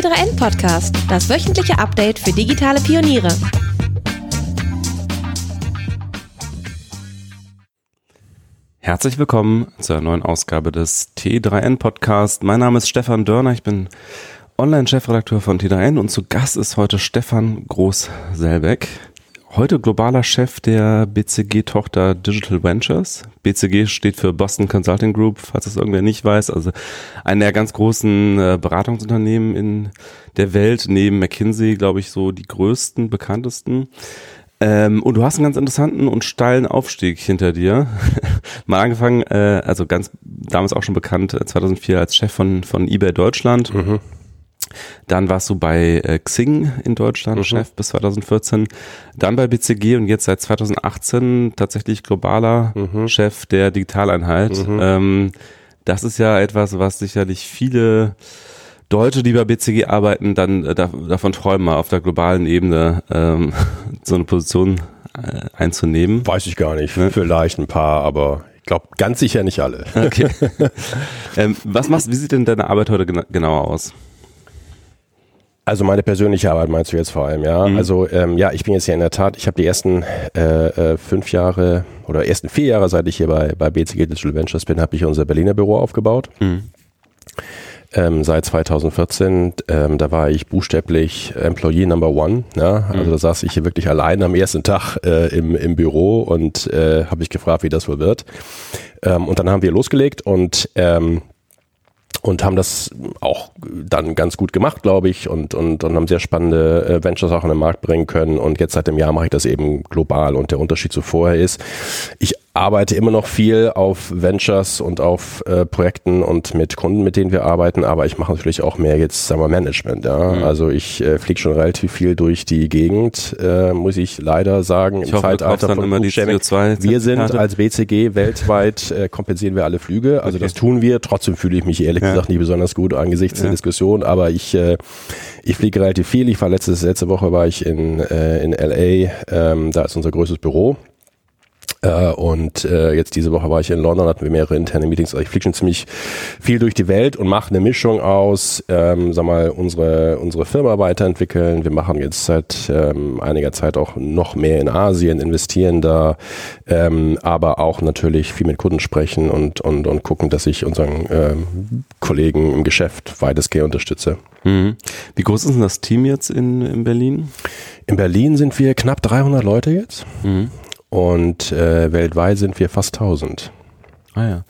T3N Podcast, das wöchentliche Update für digitale Pioniere. Herzlich willkommen zur neuen Ausgabe des T3N Podcast. Mein Name ist Stefan Dörner, ich bin Online-Chefredakteur von T3N und zu Gast ist heute Stefan Groß-Selbeck. Heute globaler Chef der BCG-Tochter Digital Ventures. BCG steht für Boston Consulting Group, falls das irgendwer nicht weiß. Also einer der ganz großen äh, Beratungsunternehmen in der Welt, neben McKinsey, glaube ich, so die größten, bekanntesten. Ähm, und du hast einen ganz interessanten und steilen Aufstieg hinter dir. Mal angefangen, äh, also ganz damals auch schon bekannt, 2004 äh, als Chef von, von eBay Deutschland. Mhm dann warst du bei äh, Xing in Deutschland mhm. Chef bis 2014, dann bei BCG und jetzt seit 2018 tatsächlich globaler mhm. Chef der Digitaleinheit. Mhm. Ähm, das ist ja etwas, was sicherlich viele Deutsche, die bei BCG arbeiten, dann äh, da, davon träumen, auf der globalen Ebene ähm, so eine Position äh, einzunehmen. Weiß ich gar nicht. Ne? Vielleicht ein paar, aber ich glaube ganz sicher nicht alle. Okay. ähm, was machst, wie sieht denn deine Arbeit heute gena genauer aus? Also meine persönliche Arbeit meinst du jetzt vor allem, ja? Mhm. Also ähm, ja, ich bin jetzt ja in der Tat, ich habe die ersten äh, äh, fünf Jahre oder ersten vier Jahre, seit ich hier bei, bei BCG Digital Ventures bin, habe ich unser Berliner Büro aufgebaut. Mhm. Ähm, seit 2014, ähm, da war ich buchstäblich Employee Number One. Ja? Also mhm. da saß ich hier wirklich allein am ersten Tag äh, im, im Büro und äh, habe ich gefragt, wie das wohl wird. Ähm, und dann haben wir losgelegt und ähm, und haben das auch dann ganz gut gemacht, glaube ich, und, und, und haben sehr spannende äh, Ventures auch in den Markt bringen können. Und jetzt seit dem Jahr mache ich das eben global. Und der Unterschied zu vorher ist, ich arbeite immer noch viel auf Ventures und auf äh, Projekten und mit Kunden, mit denen wir arbeiten, aber ich mache natürlich auch mehr jetzt, sagen wir, Management. Ja? Mhm. Also ich äh, fliege schon relativ viel durch die Gegend, äh, muss ich leider sagen, ich im hoffe, Zeitalter von immer die CO2 Wir sind als BCG weltweit, äh, kompensieren wir alle Flüge, also okay. das tun wir. Trotzdem fühle ich mich ehrlich ja. gesagt nicht besonders gut angesichts ja. der Diskussion, aber ich, äh, ich fliege relativ viel. Ich war letztes, letzte Woche war ich in, äh, in LA, ähm, da ist unser größtes Büro äh, und äh, jetzt diese Woche war ich in London, hatten wir mehrere interne Meetings. Also ich fliege schon ziemlich viel durch die Welt und mache eine Mischung aus, ähm, sag mal, unsere, unsere Firma weiterentwickeln. Wir machen jetzt seit ähm, einiger Zeit auch noch mehr in Asien, investieren da, ähm, aber auch natürlich viel mit Kunden sprechen und, und, und gucken, dass ich unseren ähm, Kollegen im Geschäft weitestgehend unterstütze. Mhm. Wie groß ist denn das Team jetzt in, in Berlin? In Berlin sind wir knapp 300 Leute jetzt. Mhm. Und äh, weltweit sind wir fast 1000. Ah ja.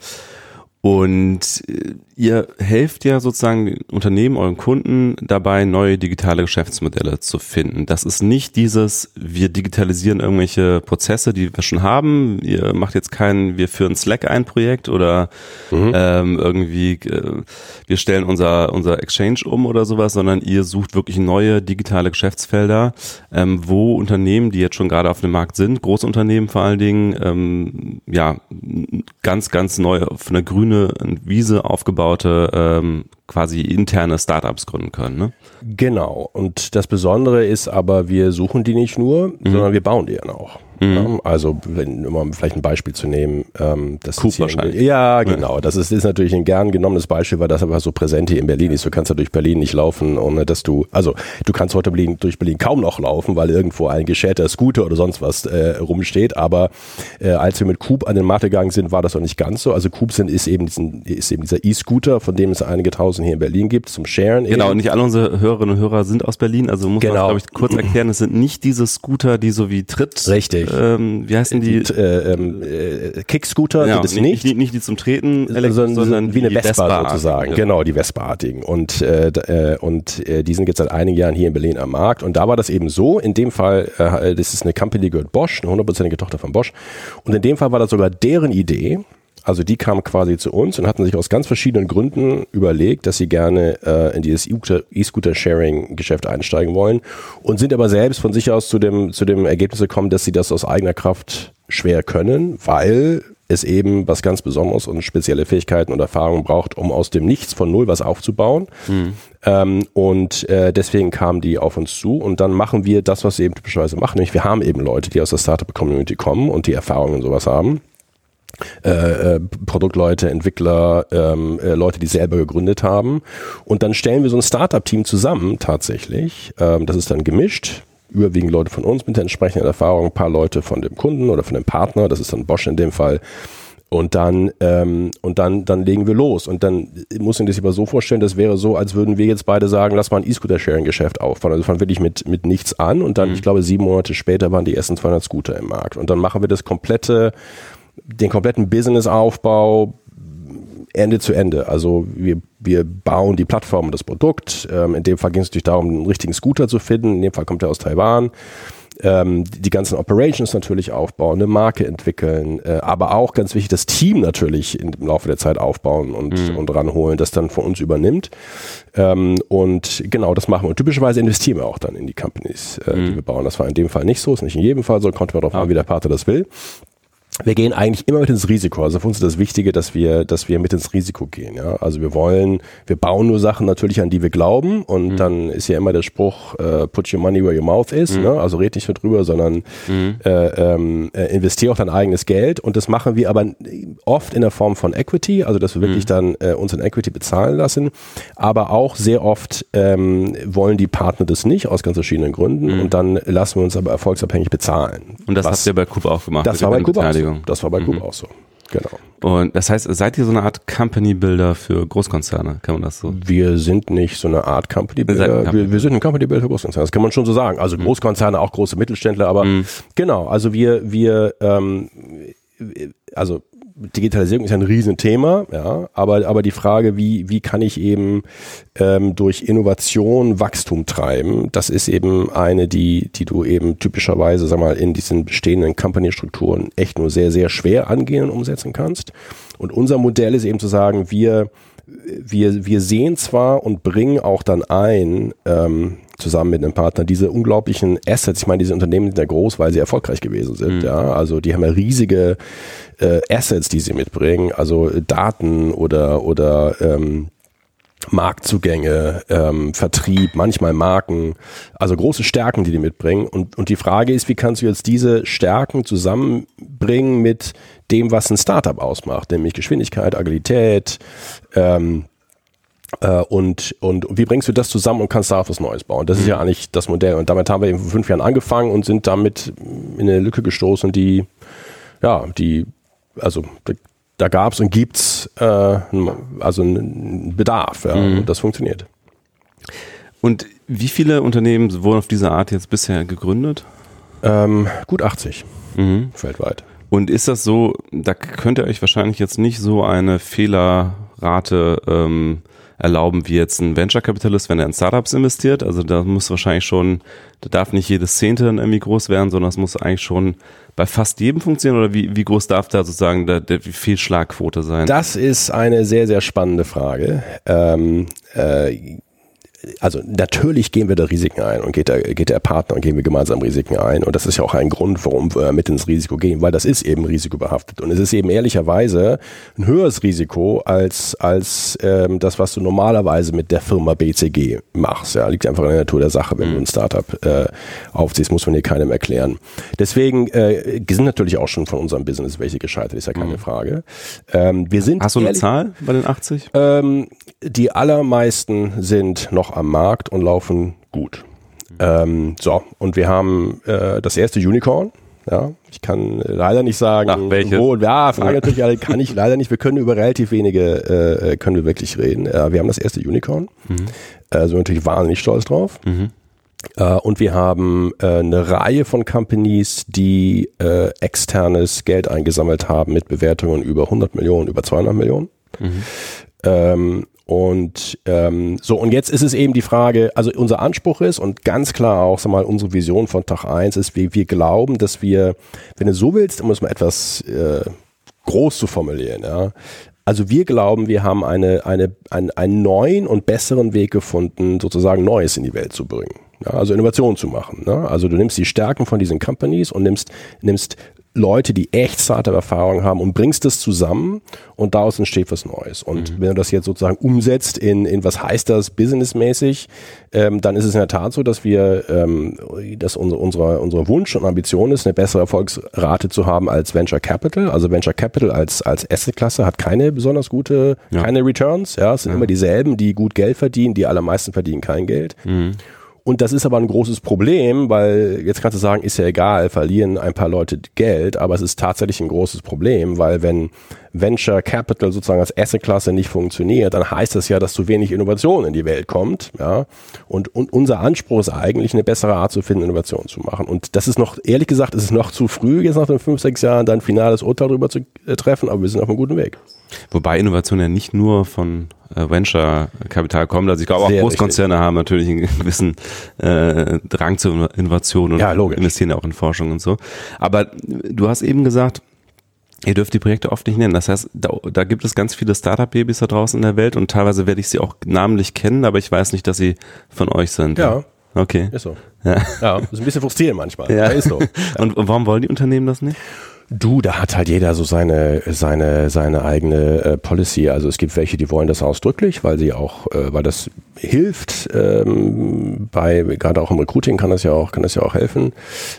Und äh, ihr helft ja sozusagen Unternehmen, euren Kunden dabei, neue digitale Geschäftsmodelle zu finden. Das ist nicht dieses, wir digitalisieren irgendwelche Prozesse, die wir schon haben. Ihr macht jetzt kein, wir führen Slack ein Projekt oder mhm. ähm, irgendwie, äh, wir stellen unser, unser Exchange um oder sowas, sondern ihr sucht wirklich neue digitale Geschäftsfelder, ähm, wo Unternehmen, die jetzt schon gerade auf dem Markt sind, große Unternehmen vor allen Dingen, ähm, ja, ganz, ganz neu auf einer grüne Wiese aufgebaut aufgebaute ähm, quasi interne Startups gründen können. Ne? Genau. Und das Besondere ist aber, wir suchen die nicht nur, mhm. sondern wir bauen die dann auch. Mhm. Also, wenn, um vielleicht ein Beispiel zu nehmen, ähm, das Coop ist wahrscheinlich. Ja, genau. Das ist, ist natürlich ein gern genommenes Beispiel, weil das aber so präsent hier in Berlin ist. Du kannst ja durch Berlin nicht laufen, ohne dass du, also du kannst heute Berlin, durch Berlin kaum noch laufen, weil irgendwo ein geschäter Scooter oder sonst was äh, rumsteht. Aber äh, als wir mit Coop an den Markt gegangen sind, war das noch nicht ganz so. Also Coop sind, ist eben diesen, ist eben dieser E-Scooter, von dem es einige tausend hier in Berlin gibt, zum Sharen. Genau, eben. und nicht alle unsere Hörerinnen und Hörer sind aus Berlin, also muss genau. man, glaube ich, kurz erklären, es sind nicht diese Scooter, die so wie Tritt. Richtig. Ähm, wie heißen die? die äh, ähm, äh, Kickscooter ja, sind es nicht. nicht. Nicht die zum Treten, sondern, sondern wie eine Vespa, Vespa sozusagen. Ja. Genau, die Vespa-artigen. Und, äh, äh, und äh, die sind jetzt seit einigen Jahren hier in Berlin am Markt. Und da war das eben so, in dem Fall, äh, das ist eine Company, die gehört Bosch, eine hundertprozentige Tochter von Bosch. Und in dem Fall war das sogar deren Idee, also die kamen quasi zu uns und hatten sich aus ganz verschiedenen Gründen überlegt, dass sie gerne äh, in dieses E-Scooter-Sharing-Geschäft einsteigen wollen und sind aber selbst von sich aus zu dem, zu dem Ergebnis gekommen, dass sie das aus eigener Kraft schwer können, weil es eben was ganz Besonderes und spezielle Fähigkeiten und Erfahrungen braucht, um aus dem Nichts von Null was aufzubauen. Mhm. Ähm, und äh, deswegen kamen die auf uns zu und dann machen wir das, was sie eben typischerweise machen. Nämlich wir haben eben Leute, die aus der Startup-Community kommen und die Erfahrungen und sowas haben äh, äh, Produktleute, Entwickler, ähm, äh, Leute, die selber gegründet haben. Und dann stellen wir so ein Startup-Team zusammen tatsächlich. Ähm, das ist dann gemischt. Überwiegend Leute von uns mit der entsprechenden Erfahrung, ein paar Leute von dem Kunden oder von dem Partner, das ist dann Bosch in dem Fall. Und dann, ähm, und dann, dann legen wir los. Und dann muss man sich aber so vorstellen, das wäre so, als würden wir jetzt beide sagen, lass mal ein E-Scooter-Sharing-Geschäft aufbauen. Also fangen wirklich mit, mit nichts an und dann, mhm. ich glaube, sieben Monate später waren die ersten 200 Scooter im Markt. Und dann machen wir das komplette, den kompletten Business-Aufbau Ende zu Ende. Also wir, wir bauen die Plattform und das Produkt. Ähm, in dem Fall ging es natürlich darum, einen richtigen Scooter zu finden. In dem Fall kommt er aus Taiwan ähm, die ganzen Operations natürlich aufbauen, eine Marke entwickeln, äh, aber auch ganz wichtig, das Team natürlich im Laufe der Zeit aufbauen und, mhm. und ranholen, das dann von uns übernimmt. Ähm, und genau, das machen wir. Und typischerweise investieren wir auch dann in die Companies, äh, mhm. die wir bauen. Das war in dem Fall nicht so, ist nicht in jedem Fall so, kommt man darauf an, wie der Partner das will wir gehen eigentlich immer mit ins Risiko. Also für uns ist das Wichtige, dass wir, dass wir mit ins Risiko gehen. Ja? Also wir wollen, wir bauen nur Sachen natürlich, an die wir glauben. Und mhm. dann ist ja immer der Spruch, uh, put your money where your mouth is. Mhm. Ne? Also red nicht mit drüber, sondern mhm. äh, ähm, äh, investiere auch dein eigenes Geld. Und das machen wir aber oft in der Form von Equity, also dass wir wirklich mhm. dann äh, uns in Equity bezahlen lassen. Aber auch sehr oft ähm, wollen die Partner das nicht, aus ganz verschiedenen Gründen. Mhm. Und dann lassen wir uns aber erfolgsabhängig bezahlen. Und das Was, habt ihr bei Coop auch gemacht? Das war bei Coop auch so. Das war bei mhm. auch so. Genau. Und das heißt, seid ihr so eine Art Company Builder für Großkonzerne? Kann man das so? Wir sind nicht so eine Art Company Builder. Wir, wir, wir, sind ein Company Builder für Großkonzerne. Das kann man schon so sagen. Also mhm. Großkonzerne, auch große Mittelständler, aber mhm. genau. Also wir, wir, ähm, also Digitalisierung ist ein Riesenthema, ja, aber, aber die Frage, wie, wie kann ich eben ähm, durch Innovation Wachstum treiben, das ist eben eine, die, die du eben typischerweise, sag mal, in diesen bestehenden Company-Strukturen echt nur sehr, sehr schwer angehen und umsetzen kannst. Und unser Modell ist eben zu sagen, wir, wir, wir sehen zwar und bringen auch dann ein, ähm, zusammen mit einem Partner diese unglaublichen Assets. Ich meine, diese Unternehmen sind ja groß, weil sie erfolgreich gewesen sind. Mhm. Ja, also die haben ja riesige äh, Assets, die sie mitbringen, also Daten oder oder ähm, Marktzugänge, ähm, Vertrieb, manchmal Marken, also große Stärken, die die mitbringen. Und, und die Frage ist, wie kannst du jetzt diese Stärken zusammenbringen mit dem, was ein Startup ausmacht, nämlich Geschwindigkeit, Agilität, ähm, äh, und, und wie bringst du das zusammen und kannst darauf was Neues bauen? Das ist ja mhm. eigentlich das Modell. Und damit haben wir eben vor fünf Jahren angefangen und sind damit in eine Lücke gestoßen, die, ja, die, also da, da gab es und gibt es äh, also einen Bedarf. Ja, mhm. Und das funktioniert. Und wie viele Unternehmen wurden auf diese Art jetzt bisher gegründet? Ähm, gut 80 mhm. weltweit. Und ist das so, da könnt ihr euch wahrscheinlich jetzt nicht so eine Fehlerrate ähm, erlauben wie jetzt ein Venture Capitalist, wenn er in Startups investiert. Also da muss wahrscheinlich schon, da darf nicht jedes Zehnte dann irgendwie groß werden, sondern es muss eigentlich schon bei fast jedem funktionieren oder wie, wie groß darf da sozusagen der, der Fehlschlagquote sein? Das ist eine sehr, sehr spannende Frage. Ähm, äh, also natürlich gehen wir da Risiken ein und geht der, geht der Partner und gehen wir gemeinsam Risiken ein. Und das ist ja auch ein Grund, warum wir mit ins Risiko gehen, weil das ist eben risikobehaftet. Und es ist eben ehrlicherweise ein höheres Risiko als, als ähm, das, was du normalerweise mit der Firma BCG machst. Ja, liegt einfach in der Natur der Sache. Wenn du ein Startup äh, aufziehst, muss man dir keinem erklären. Deswegen äh, sind natürlich auch schon von unserem Business welche gescheitert, ist ja keine mhm. Frage. Ähm, wir sind Hast du eine Zahl bei den 80? Ähm, die allermeisten sind noch am Markt und laufen gut. Ähm, so, und wir haben äh, das erste Unicorn. Ja, ich kann leider nicht sagen, Ach, welche? wo. Ja, Frage natürlich alle, kann ich leider nicht. Wir können über relativ wenige, äh, können wir wirklich reden. Äh, wir haben das erste Unicorn. Mhm. Äh, sind natürlich wahnsinnig stolz drauf. Mhm. Uh, und wir haben uh, eine Reihe von Companies, die uh, externes Geld eingesammelt haben mit Bewertungen über 100 Millionen, über 200 Millionen. Mhm. Ähm, und ähm, so, und jetzt ist es eben die Frage, also unser Anspruch ist und ganz klar auch sag mal, unsere Vision von Tag 1 ist, wir, wir glauben, dass wir, wenn du so willst, um es mal etwas äh, groß zu formulieren, ja, also wir glauben, wir haben eine, eine, einen, einen neuen und besseren Weg gefunden, sozusagen Neues in die Welt zu bringen. Ja, also Innovation zu machen. Ne? Also du nimmst die Stärken von diesen Companies und nimmst, nimmst Leute, die echt Startup-Erfahrung haben und bringst das zusammen und daraus entsteht was Neues. Und mhm. wenn du das jetzt sozusagen umsetzt in, in was heißt das businessmäßig, ähm, dann ist es in der Tat so, dass wir, ähm, dass unsere, unsere, unsere Wunsch und Ambition ist, eine bessere Erfolgsrate zu haben als Venture Capital. Also Venture Capital als, als Asset-Klasse hat keine besonders gute, ja. keine Returns. Ja, es sind ja. immer dieselben, die gut Geld verdienen, die allermeisten verdienen kein Geld. Mhm. Und das ist aber ein großes Problem, weil jetzt kannst du sagen, ist ja egal, verlieren ein paar Leute Geld, aber es ist tatsächlich ein großes Problem, weil wenn Venture Capital sozusagen als Asset-Klasse nicht funktioniert, dann heißt das ja, dass zu wenig Innovation in die Welt kommt. Ja? Und, und unser Anspruch ist eigentlich, eine bessere Art zu finden, Innovation zu machen. Und das ist noch, ehrlich gesagt, ist es noch zu früh, jetzt nach den fünf, sechs Jahren dann finales Urteil darüber zu äh, treffen, aber wir sind auf einem guten Weg. Wobei Innovation ja nicht nur von Venture-Kapital kommt. Also ich glaube auch Sehr Großkonzerne richtig. haben natürlich einen gewissen äh, Drang zur Innovation und ja, investieren ja auch in Forschung und so. Aber du hast eben gesagt, Ihr dürft die Projekte oft nicht nennen. Das heißt, da, da gibt es ganz viele Startup-Babys da draußen in der Welt und teilweise werde ich sie auch namentlich kennen, aber ich weiß nicht, dass sie von euch sind. Ja. Okay. Ist so. Ja. ja ist ein bisschen frustrierend manchmal. Ja. ist so. Ja. Und warum wollen die Unternehmen das nicht? Du, da hat halt jeder so seine seine seine eigene äh, Policy. Also es gibt welche, die wollen das ausdrücklich, weil sie auch, äh, weil das hilft. Ähm, bei gerade auch im Recruiting kann das ja auch kann das ja auch helfen,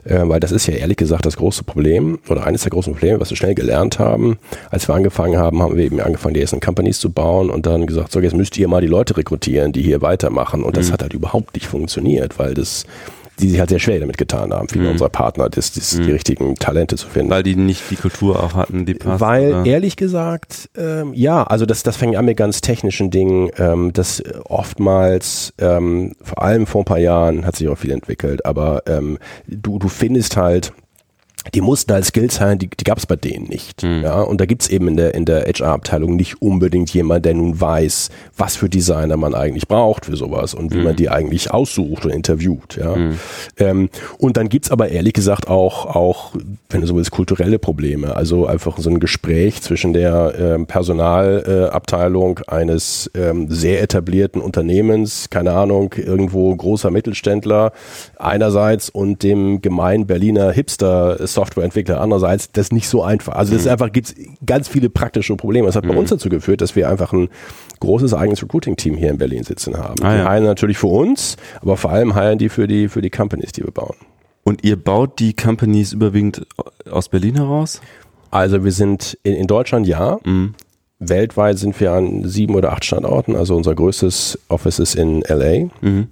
äh, weil das ist ja ehrlich gesagt das große Problem oder eines der großen Probleme, was wir schnell gelernt haben. Als wir angefangen haben, haben wir eben angefangen, die ersten Companies zu bauen und dann gesagt, so jetzt müsst ihr mal die Leute rekrutieren, die hier weitermachen. Und das mhm. hat halt überhaupt nicht funktioniert, weil das die sich halt sehr schwer damit getan haben, viele mhm. unserer Partner, das, das mhm. die richtigen Talente zu finden. Weil die nicht die Kultur auch hatten, die passt. Weil oder? ehrlich gesagt, ähm, ja, also das, das fängt an mit ganz technischen Dingen, ähm, das oftmals, ähm, vor allem vor ein paar Jahren hat sich auch viel entwickelt, aber ähm, du, du findest halt die mussten halt Skills haben, die, die gab es bei denen nicht. Mhm. Ja, und da gibt's eben in der, in der HR-Abteilung nicht unbedingt jemand, der nun weiß, was für Designer man eigentlich braucht für sowas und wie mhm. man die eigentlich aussucht und interviewt. Ja. Mhm. Ähm, und dann gibt's aber ehrlich gesagt auch, auch, wenn du so willst, kulturelle Probleme. Also einfach so ein Gespräch zwischen der ähm, Personalabteilung äh, eines ähm, sehr etablierten Unternehmens, keine Ahnung, irgendwo großer Mittelständler einerseits und dem gemeinen Berliner Hipster Softwareentwickler. Andererseits, das ist nicht so einfach. Also das ist mhm. einfach, gibt ganz viele praktische Probleme. Das hat bei mhm. uns dazu geführt, dass wir einfach ein großes eigenes Recruiting-Team hier in Berlin sitzen haben. Ah, die ja. heilen natürlich für uns, aber vor allem heilen die für die, für die Companies, die wir bauen. Und ihr baut die Companies überwiegend aus Berlin heraus? Also wir sind in, in Deutschland ja. Mhm. Weltweit sind wir an sieben oder acht Standorten. Also unser größtes Office ist in LA. Mhm.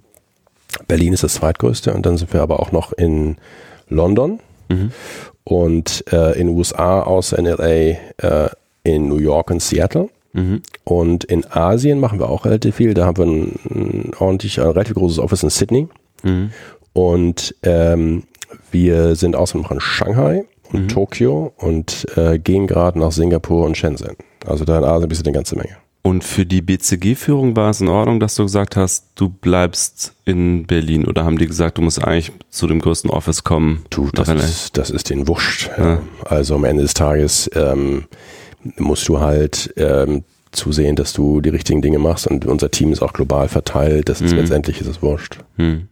Berlin ist das zweitgrößte und dann sind wir aber auch noch in London, Mhm. Und äh, in den USA außer in LA, äh, in New York und Seattle. Mhm. Und in Asien machen wir auch relativ viel. Da haben wir ein, ein ordentlich, ein relativ großes Office in Sydney. Mhm. Und ähm, wir sind außerdem noch in Shanghai und mhm. Tokio und äh, gehen gerade nach Singapur und Shenzhen. Also da in Asien bist du eine ganze Menge. Und für die BCG-Führung war es in Ordnung, dass du gesagt hast, du bleibst in Berlin oder haben die gesagt, du musst eigentlich zu dem größten Office kommen? Du, das, ist, das ist den wurscht. Ja. Also am Ende des Tages ähm, musst du halt ähm, zusehen, dass du die richtigen Dinge machst und unser Team ist auch global verteilt. Das ist mhm. letztendlich ist es wurscht. Mhm.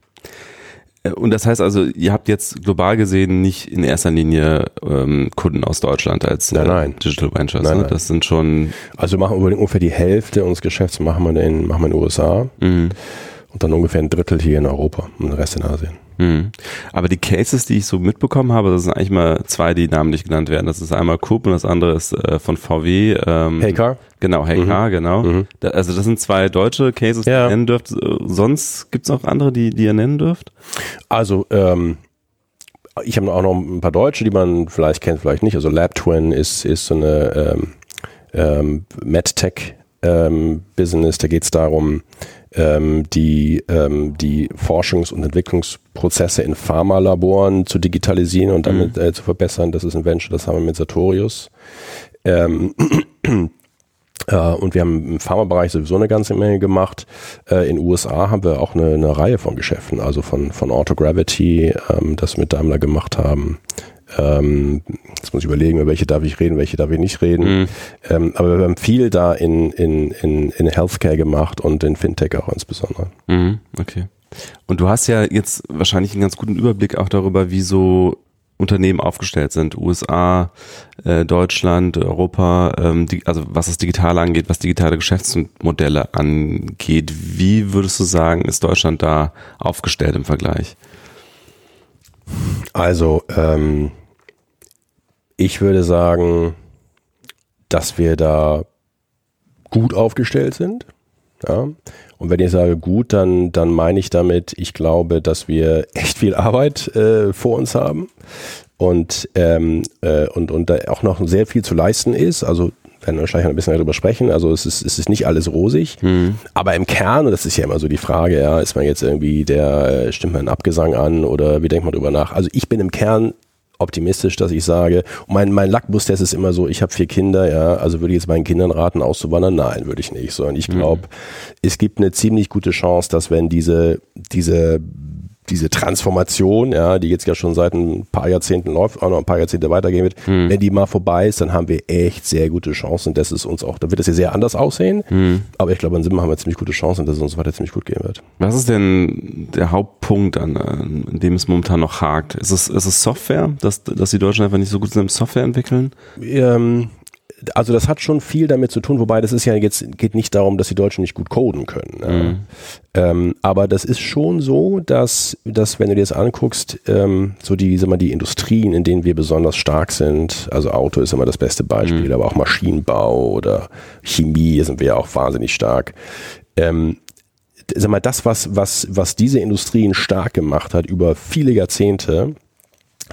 Äh, und das heißt also, ihr habt jetzt global gesehen nicht in erster Linie ähm, Kunden aus Deutschland als nein, nein. Digital Ventures. Nein, ne? Das sind schon. Also machen wir ungefähr die Hälfte unseres Geschäfts machen wir in, machen wir in den USA mhm. und dann ungefähr ein Drittel hier in Europa und den Rest in Asien. Mhm. Aber die Cases, die ich so mitbekommen habe, das sind eigentlich mal zwei, die namentlich genannt werden. Das ist einmal Coop und das andere ist äh, von VW. Ähm, Heycar? Genau, Heycar, mhm. genau. Mhm. Da, also das sind zwei deutsche Cases, die ihr nennen dürft. Sonst gibt's auch andere, die, die ihr nennen dürft? Also, ähm, ich habe auch noch ein paar Deutsche, die man vielleicht kennt, vielleicht nicht. Also LabTwin ist, ist so eine ähm, ähm, MedTech ähm. Da geht es darum, ähm, die, ähm, die Forschungs- und Entwicklungsprozesse in Pharmalaboren zu digitalisieren und damit mhm. äh, zu verbessern. Das ist ein Venture, das haben wir mit Sartorius. Ähm, äh, und wir haben im Pharmabereich sowieso eine ganze Menge gemacht. Äh, in den USA haben wir auch eine, eine Reihe von Geschäften, also von, von Autogravity, ähm, das mit Daimler gemacht haben. Ähm, jetzt muss ich überlegen, über welche darf ich reden, welche darf ich nicht reden. Mhm. Ähm, aber wir haben viel da in, in, in, in Healthcare gemacht und in Fintech auch insbesondere. Mhm, okay. Und du hast ja jetzt wahrscheinlich einen ganz guten Überblick auch darüber, wie so Unternehmen aufgestellt sind. USA, äh, Deutschland, Europa, ähm, die, also was das Digitale angeht, was digitale Geschäftsmodelle angeht. Wie würdest du sagen, ist Deutschland da aufgestellt im Vergleich? Also, ähm, ich würde sagen, dass wir da gut aufgestellt sind. Ja. Und wenn ich sage gut, dann, dann meine ich damit, ich glaube, dass wir echt viel Arbeit äh, vor uns haben und, ähm, äh, und, und da auch noch sehr viel zu leisten ist. Also werden wir gleich ein bisschen darüber sprechen. Also es ist, es ist nicht alles rosig, mhm. aber im Kern, und das ist ja immer so die Frage, ja, ist man jetzt irgendwie der, äh, stimmt man einen Abgesang an oder wie denkt man drüber nach? Also ich bin im Kern optimistisch, dass ich sage, mein, mein Lackmustest ist immer so, ich habe vier Kinder, ja, also würde ich jetzt meinen Kindern raten, auszuwandern? Nein, würde ich nicht. Sondern ich glaube, mhm. es gibt eine ziemlich gute Chance, dass wenn diese, diese diese Transformation, ja, die jetzt ja schon seit ein paar Jahrzehnten läuft, auch noch ein paar Jahrzehnte weitergehen wird, hm. wenn die mal vorbei ist, dann haben wir echt sehr gute Chancen, dass es uns auch, da wird es ja sehr anders aussehen, hm. aber ich glaube, in Simba haben wir ziemlich gute Chancen, dass es uns weiter ziemlich gut gehen wird. Was ist denn der Hauptpunkt, an, an dem es momentan noch hakt? Ist es, ist es Software, dass, dass die Deutschen einfach nicht so gut sind im Software entwickeln? Ähm, also das hat schon viel damit zu tun, wobei das ist ja jetzt, geht nicht darum, dass die Deutschen nicht gut coden können. Mhm. Ähm, aber das ist schon so, dass, dass wenn du dir das anguckst, ähm, so die, sag mal, die Industrien, in denen wir besonders stark sind, also Auto ist immer das beste Beispiel, mhm. aber auch Maschinenbau oder Chemie sind wir auch wahnsinnig stark. Ähm, sag mal, das, was, was, was diese Industrien stark gemacht hat über viele Jahrzehnte,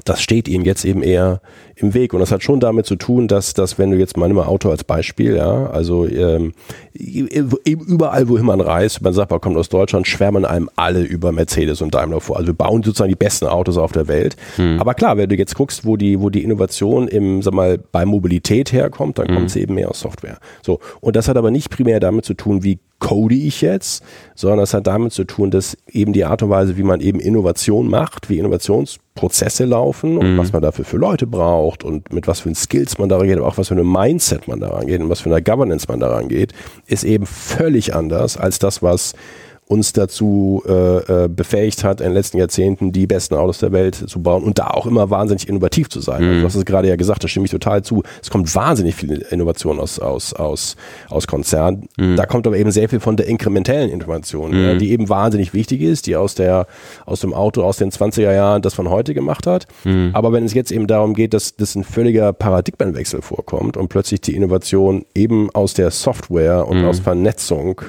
das steht ihnen jetzt eben eher im Weg. Und das hat schon damit zu tun, dass, dass wenn du jetzt mal nimm mal Auto als Beispiel, ja, also ähm, überall, wohin man reist, man sagt, man kommt aus Deutschland, schwärmen einem alle über Mercedes und Daimler vor. Also wir bauen sozusagen die besten Autos auf der Welt. Hm. Aber klar, wenn du jetzt guckst, wo die, wo die Innovation im, sag mal, bei Mobilität herkommt, dann hm. kommt sie eben mehr aus Software. So. Und das hat aber nicht primär damit zu tun, wie code ich jetzt, sondern das hat damit zu tun, dass eben die Art und Weise, wie man eben Innovation macht, wie Innovationsprozesse laufen und mhm. was man dafür für Leute braucht und mit was für Skills man da rangeht, aber auch was für ein Mindset man da rangeht und was für eine Governance man da rangeht, ist eben völlig anders als das, was uns dazu äh, äh, befähigt hat, in den letzten Jahrzehnten die besten Autos der Welt zu bauen und da auch immer wahnsinnig innovativ zu sein. Also mhm. Also, du hast es gerade ja gesagt, da stimme ich total zu. Es kommt wahnsinnig viel Innovation aus, aus, aus, aus Konzernen. Mhm. Da kommt aber eben sehr viel von der inkrementellen Innovation, mhm. ja, die eben wahnsinnig wichtig ist, die aus, der, aus dem Auto aus den 20er Jahren das von heute gemacht hat. Mhm. Aber wenn es jetzt eben darum geht, dass, dass ein völliger Paradigmenwechsel vorkommt und plötzlich die Innovation eben aus der Software und mhm. aus Vernetzung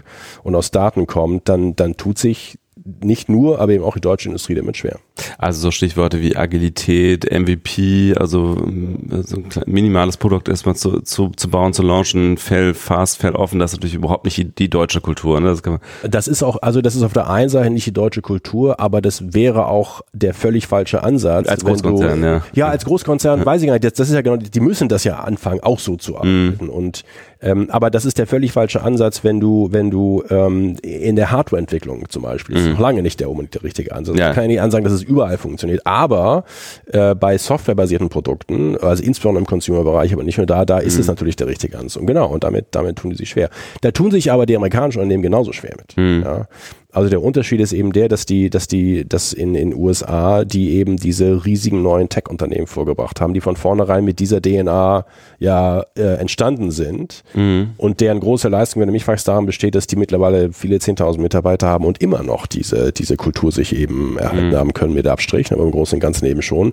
und aus Daten kommt, dann dann, tut sich nicht nur, aber eben auch die deutsche Industrie damit schwer. Also so Stichworte wie Agilität, MVP, also äh, so ein minimales Produkt erstmal zu, zu, zu bauen, zu launchen, fail fast, fail offen, das ist natürlich überhaupt nicht die, die deutsche Kultur. Ne? Das, das, ist auch, also das ist auf der einen Seite nicht die deutsche Kultur, aber das wäre auch der völlig falsche Ansatz. Als Großkonzern, du, ja. Ja, als Großkonzern ja. weiß ich gar nicht, das, das ist ja genau, die müssen das ja anfangen, auch so zu arbeiten. Mhm. Und ähm, aber das ist der völlig falsche Ansatz, wenn du, wenn du ähm, in der Hardwareentwicklung zum Beispiel, mhm. ist noch lange nicht der, der richtige Ansatz. Ja. Ich kann ja nicht ansagen, dass es überall funktioniert. Aber äh, bei softwarebasierten Produkten, also insbesondere im Consumer-Bereich, aber nicht nur da, da ist mhm. es natürlich der richtige Ansatz. Und genau, und damit, damit tun die sich schwer. Da tun sich aber die amerikanischen Unternehmen genauso schwer mit. Mhm. Ja. Also der Unterschied ist eben der, dass die, dass die, dass in den USA die eben diese riesigen neuen Tech-Unternehmen vorgebracht haben, die von vornherein mit dieser DNA ja äh, entstanden sind mhm. und deren große Leistung, wenn du mich fragst, daran besteht, dass die mittlerweile viele 10.000 Mitarbeiter haben und immer noch diese, diese Kultur sich eben erhalten mhm. haben können mit Abstrichen, aber im Großen und Ganzen eben schon.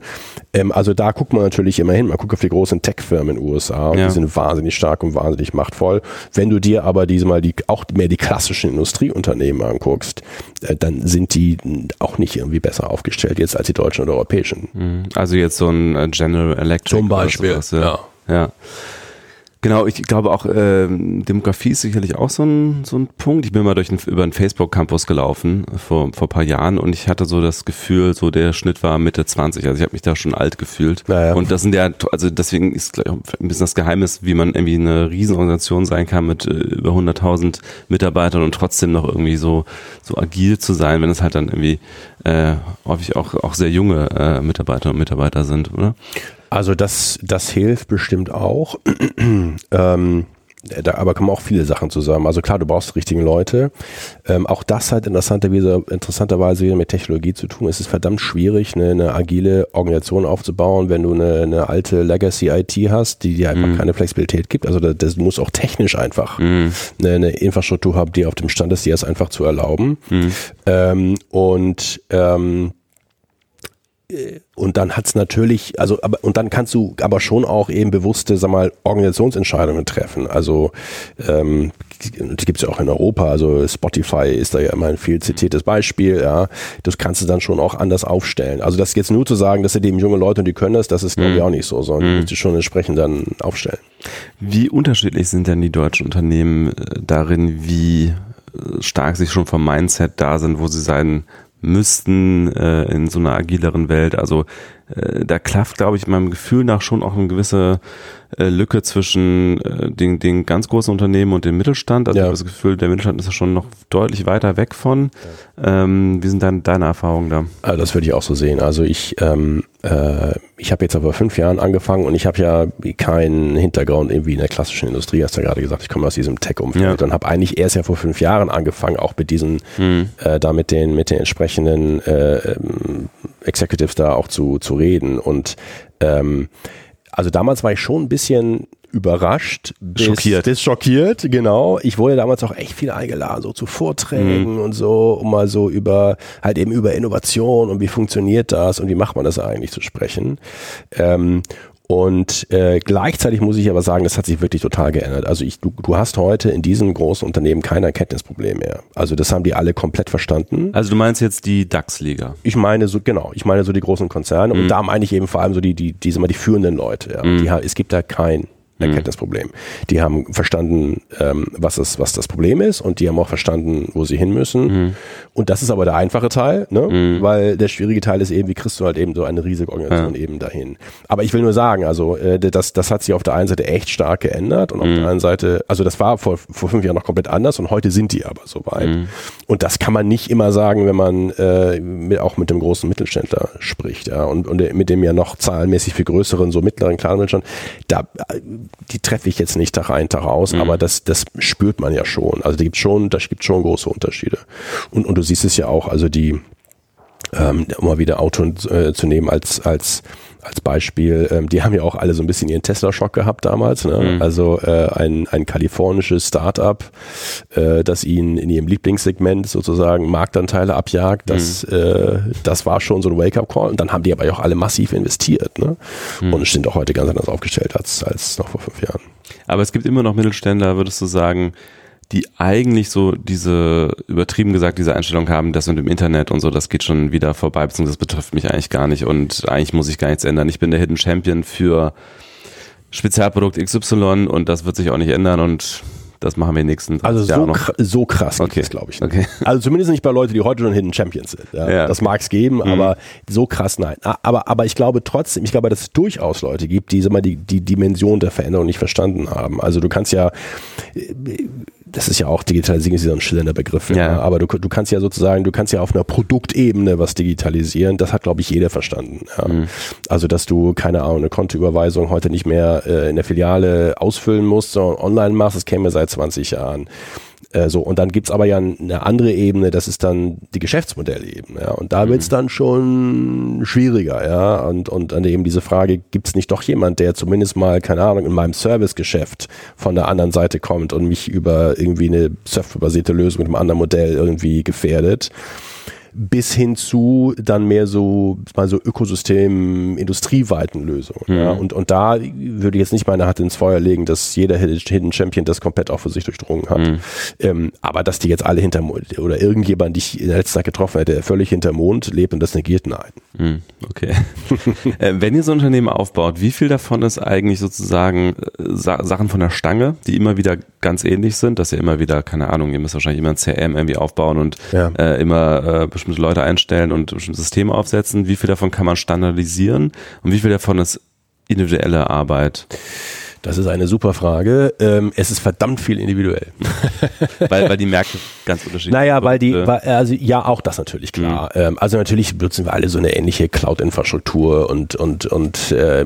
Ähm, also da guckt man natürlich immer hin. Man guckt auf die großen Tech-Firmen in den USA und ja. die sind wahnsinnig stark und wahnsinnig machtvoll. Wenn du dir aber diesmal die, auch mehr die klassischen Industrieunternehmen anguckst, ist, äh, dann sind die auch nicht irgendwie besser aufgestellt jetzt als die deutschen oder europäischen. Mhm. Also jetzt so ein äh, General Electric. Zum Beispiel, sowas, ja. ja. Genau, ich glaube auch, äh, Demografie ist sicherlich auch so ein, so ein Punkt. Ich bin mal durch ein, über einen Facebook-Campus gelaufen vor, vor paar Jahren und ich hatte so das Gefühl, so der Schnitt war Mitte 20. Also ich habe mich da schon alt gefühlt. Naja. Und das sind ja, also deswegen ist gleich ein bisschen das Geheimnis, wie man irgendwie eine Riesenorganisation sein kann mit äh, über 100.000 Mitarbeitern und trotzdem noch irgendwie so, so agil zu sein, wenn es halt dann irgendwie äh, häufig auch, auch sehr junge äh, Mitarbeiter und Mitarbeiter sind, oder? Also das, das hilft bestimmt auch. ähm, da aber kommen auch viele Sachen zusammen. Also klar, du brauchst die richtigen Leute. Ähm, auch das hat interessanterweise, interessanterweise wieder mit Technologie zu tun. Es ist verdammt schwierig, eine, eine agile Organisation aufzubauen, wenn du eine, eine alte Legacy-IT hast, die dir einfach mhm. keine Flexibilität gibt. Also das, das muss auch technisch einfach mhm. eine, eine, Infrastruktur haben, die auf dem Stand ist, dir das einfach zu erlauben. Mhm. Ähm, und ähm, und dann hat's natürlich, also aber und dann kannst du aber schon auch eben bewusste, sag mal, Organisationsentscheidungen treffen. Also ähm, die gibt's ja auch in Europa. Also Spotify ist da ja immer ein viel zitiertes Beispiel. Ja, das kannst du dann schon auch anders aufstellen. Also das jetzt nur zu sagen, dass sind eben junge Leute und die können das, das ist glaube ich mhm. auch nicht so, sondern mhm. du musst die schon entsprechend dann aufstellen. Wie unterschiedlich sind denn die deutschen Unternehmen äh, darin, wie äh, stark sie schon vom Mindset da sind, wo sie sein müssten äh, in so einer agileren Welt. Also äh, da klafft, glaube ich, meinem Gefühl nach schon auch eine gewisse äh, Lücke zwischen äh, den, den ganz großen Unternehmen und dem Mittelstand. Also ja. ich habe das Gefühl, der Mittelstand ist ja schon noch deutlich weiter weg von. Ja. Ähm, wie sind dann deine Erfahrungen da? Also das würde ich auch so sehen. Also ich, ähm, äh, ich habe jetzt aber fünf Jahren angefangen und ich habe ja keinen Hintergrund irgendwie in der klassischen Industrie, hast du ja gerade gesagt, ich komme aus diesem Tech-Umfeld ja. und habe eigentlich erst ja vor fünf Jahren angefangen, auch mit diesen, mhm. äh, da mit den, mit den entsprechenden äh, ähm, Executives da auch zu, zu reden. Und ähm, also damals war ich schon ein bisschen überrascht, bis, schockiert. bis schockiert, genau. Ich wurde damals auch echt viel eingeladen, so zu Vorträgen mhm. und so, um mal so über, halt eben über Innovation und wie funktioniert das und wie macht man das eigentlich zu sprechen. Ähm, und äh, gleichzeitig muss ich aber sagen, das hat sich wirklich total geändert. Also ich, du, du hast heute in diesen großen Unternehmen kein Erkenntnisproblem mehr. Also das haben die alle komplett verstanden. Also du meinst jetzt die DAX-Liga? Ich meine so, genau, ich meine so die großen Konzerne. Mhm. Und da meine ich eben vor allem so die, die, die, die, die führenden Leute. Ja. Mhm. Die, es gibt da kein Erkenntnisproblem. Die haben verstanden, ähm, was, es, was das Problem ist und die haben auch verstanden, wo sie hin müssen. Mhm. Und das ist aber der einfache Teil, ne? Mhm. weil der schwierige Teil ist eben, wie kriegst du halt eben so eine riesige Organisation ja. eben dahin. Aber ich will nur sagen, also äh, das, das hat sich auf der einen Seite echt stark geändert und auf mhm. der anderen Seite, also das war vor, vor fünf Jahren noch komplett anders und heute sind die aber so weit. Mhm. Und das kann man nicht immer sagen, wenn man äh, mit, auch mit dem großen Mittelständler spricht, ja, und, und mit dem ja noch zahlenmäßig viel größeren, so mittleren, kleinen Mittelstand. Da die treffe ich jetzt nicht Tag ein, Tag aus, mhm. aber das, das spürt man ja schon. Also da gibt schon, da gibt schon große Unterschiede. Und, und du siehst es ja auch, also die, ähm, um mal wieder Auto äh, zu nehmen als, als, als Beispiel, ähm, die haben ja auch alle so ein bisschen ihren Tesla-Schock gehabt damals. Ne? Mhm. Also äh, ein, ein kalifornisches Start-up, äh, das ihnen in ihrem Lieblingssegment sozusagen Marktanteile abjagt, das, mhm. äh, das war schon so ein Wake-up-Call. Und dann haben die aber auch alle massiv investiert ne? Mhm. und sind auch heute ganz anders aufgestellt als, als noch vor fünf Jahren. Aber es gibt immer noch Mittelständler, würdest du sagen, die eigentlich so diese, übertrieben gesagt, diese Einstellung haben, das mit dem Internet und so, das geht schon wieder vorbei, beziehungsweise das betrifft mich eigentlich gar nicht und eigentlich muss ich gar nichts ändern. Ich bin der Hidden Champion für Spezialprodukt XY und das wird sich auch nicht ändern und das machen wir in den nächsten Also so, kr so krass okay. glaube ich. Nicht. Okay. Also zumindest nicht bei Leuten, die heute schon Hidden Champions sind. Ja, ja. Das mag es geben, mhm. aber so krass nein. Aber, aber ich glaube trotzdem, ich glaube, dass es durchaus Leute gibt, die mal die, die Dimension der Veränderung nicht verstanden haben. Also du kannst ja das ist ja auch Digitalisierung ist ja ein schillernder Begriff, ja. ja. aber du, du kannst ja sozusagen, du kannst ja auf einer Produktebene was digitalisieren, das hat glaube ich jeder verstanden. Ja. Mhm. Also dass du, keine Ahnung, eine Kontoüberweisung heute nicht mehr äh, in der Filiale ausfüllen musst, sondern online machst, das käme seit 20 Jahren. Äh, so, und dann gibt's aber ja eine andere Ebene, das ist dann die Geschäftsmodellebene. Ja, und da mhm. wird's dann schon schwieriger, ja. Und, und dann eben diese Frage, gibt's nicht doch jemand, der zumindest mal, keine Ahnung, in meinem Servicegeschäft von der anderen Seite kommt und mich über irgendwie eine softwarebasierte Lösung mit einem anderen Modell irgendwie gefährdet? Bis hin zu dann mehr so mal so Ökosystem industrieweiten Lösungen. Mhm. Ja. Und, und da würde ich jetzt nicht meine Hand ins Feuer legen, dass jeder Hidden Champion das komplett auch für sich durchdrungen hat. Mhm. Ähm, aber dass die jetzt alle hinterm oder irgendjemand in der letzten Zeit getroffen hätte, der völlig hinterm Mond lebt und das negiert, nein. Mhm. Okay. äh, wenn ihr so ein Unternehmen aufbaut, wie viel davon ist eigentlich sozusagen äh, Sa Sachen von der Stange, die immer wieder ganz ähnlich sind, dass ihr immer wieder, keine Ahnung, ihr müsst wahrscheinlich immer ein CRM irgendwie aufbauen und ja. äh, immer äh, bestimmte Leute einstellen und bestimmte Systeme aufsetzen. Wie viel davon kann man standardisieren und wie viel davon ist individuelle Arbeit? Das ist eine super Frage. Ähm, es ist verdammt viel individuell. weil, weil die Märkte ganz unterschiedlich Naja, weil die, weil, also ja, auch das natürlich klar. Mhm. Ähm, also natürlich benutzen wir alle so eine ähnliche Cloud-Infrastruktur und, und, und äh,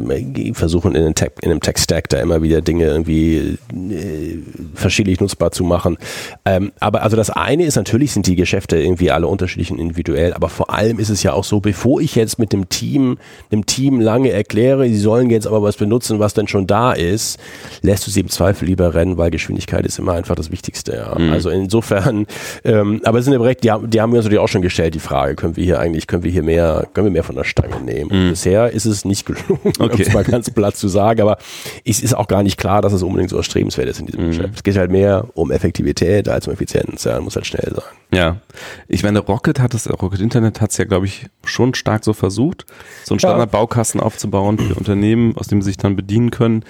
versuchen in, den Tech, in einem Tech-Stack da immer wieder Dinge irgendwie äh, verschiedentlich nutzbar zu machen. Ähm, aber also das eine ist natürlich, sind die Geschäfte irgendwie alle unterschiedlich und individuell, aber vor allem ist es ja auch so, bevor ich jetzt mit dem Team, dem Team lange erkläre, sie sollen jetzt aber was benutzen, was denn schon da ist, ist, lässt du sie im Zweifel lieber rennen, weil Geschwindigkeit ist immer einfach das Wichtigste. Ja. Mhm. Also insofern, ähm, aber es sind ja direkt, die, die haben wir uns natürlich auch schon gestellt, die Frage, können wir hier eigentlich, können wir hier mehr, können wir mehr von der Stange nehmen? Mhm. bisher ist es nicht gelungen, okay. um es mal ganz platt zu sagen, aber es ist auch gar nicht klar, dass es unbedingt so erstrebenswert ist in diesem mhm. Geschäft. Es geht halt mehr um Effektivität als um Effizienz. Ja, muss halt schnell sein. Ja, ich meine, Rocket hat es, Rocket Internet hat es ja, glaube ich, schon stark so versucht, so einen Standardbaukasten aufzubauen für Unternehmen, aus dem sie sich dann bedienen können.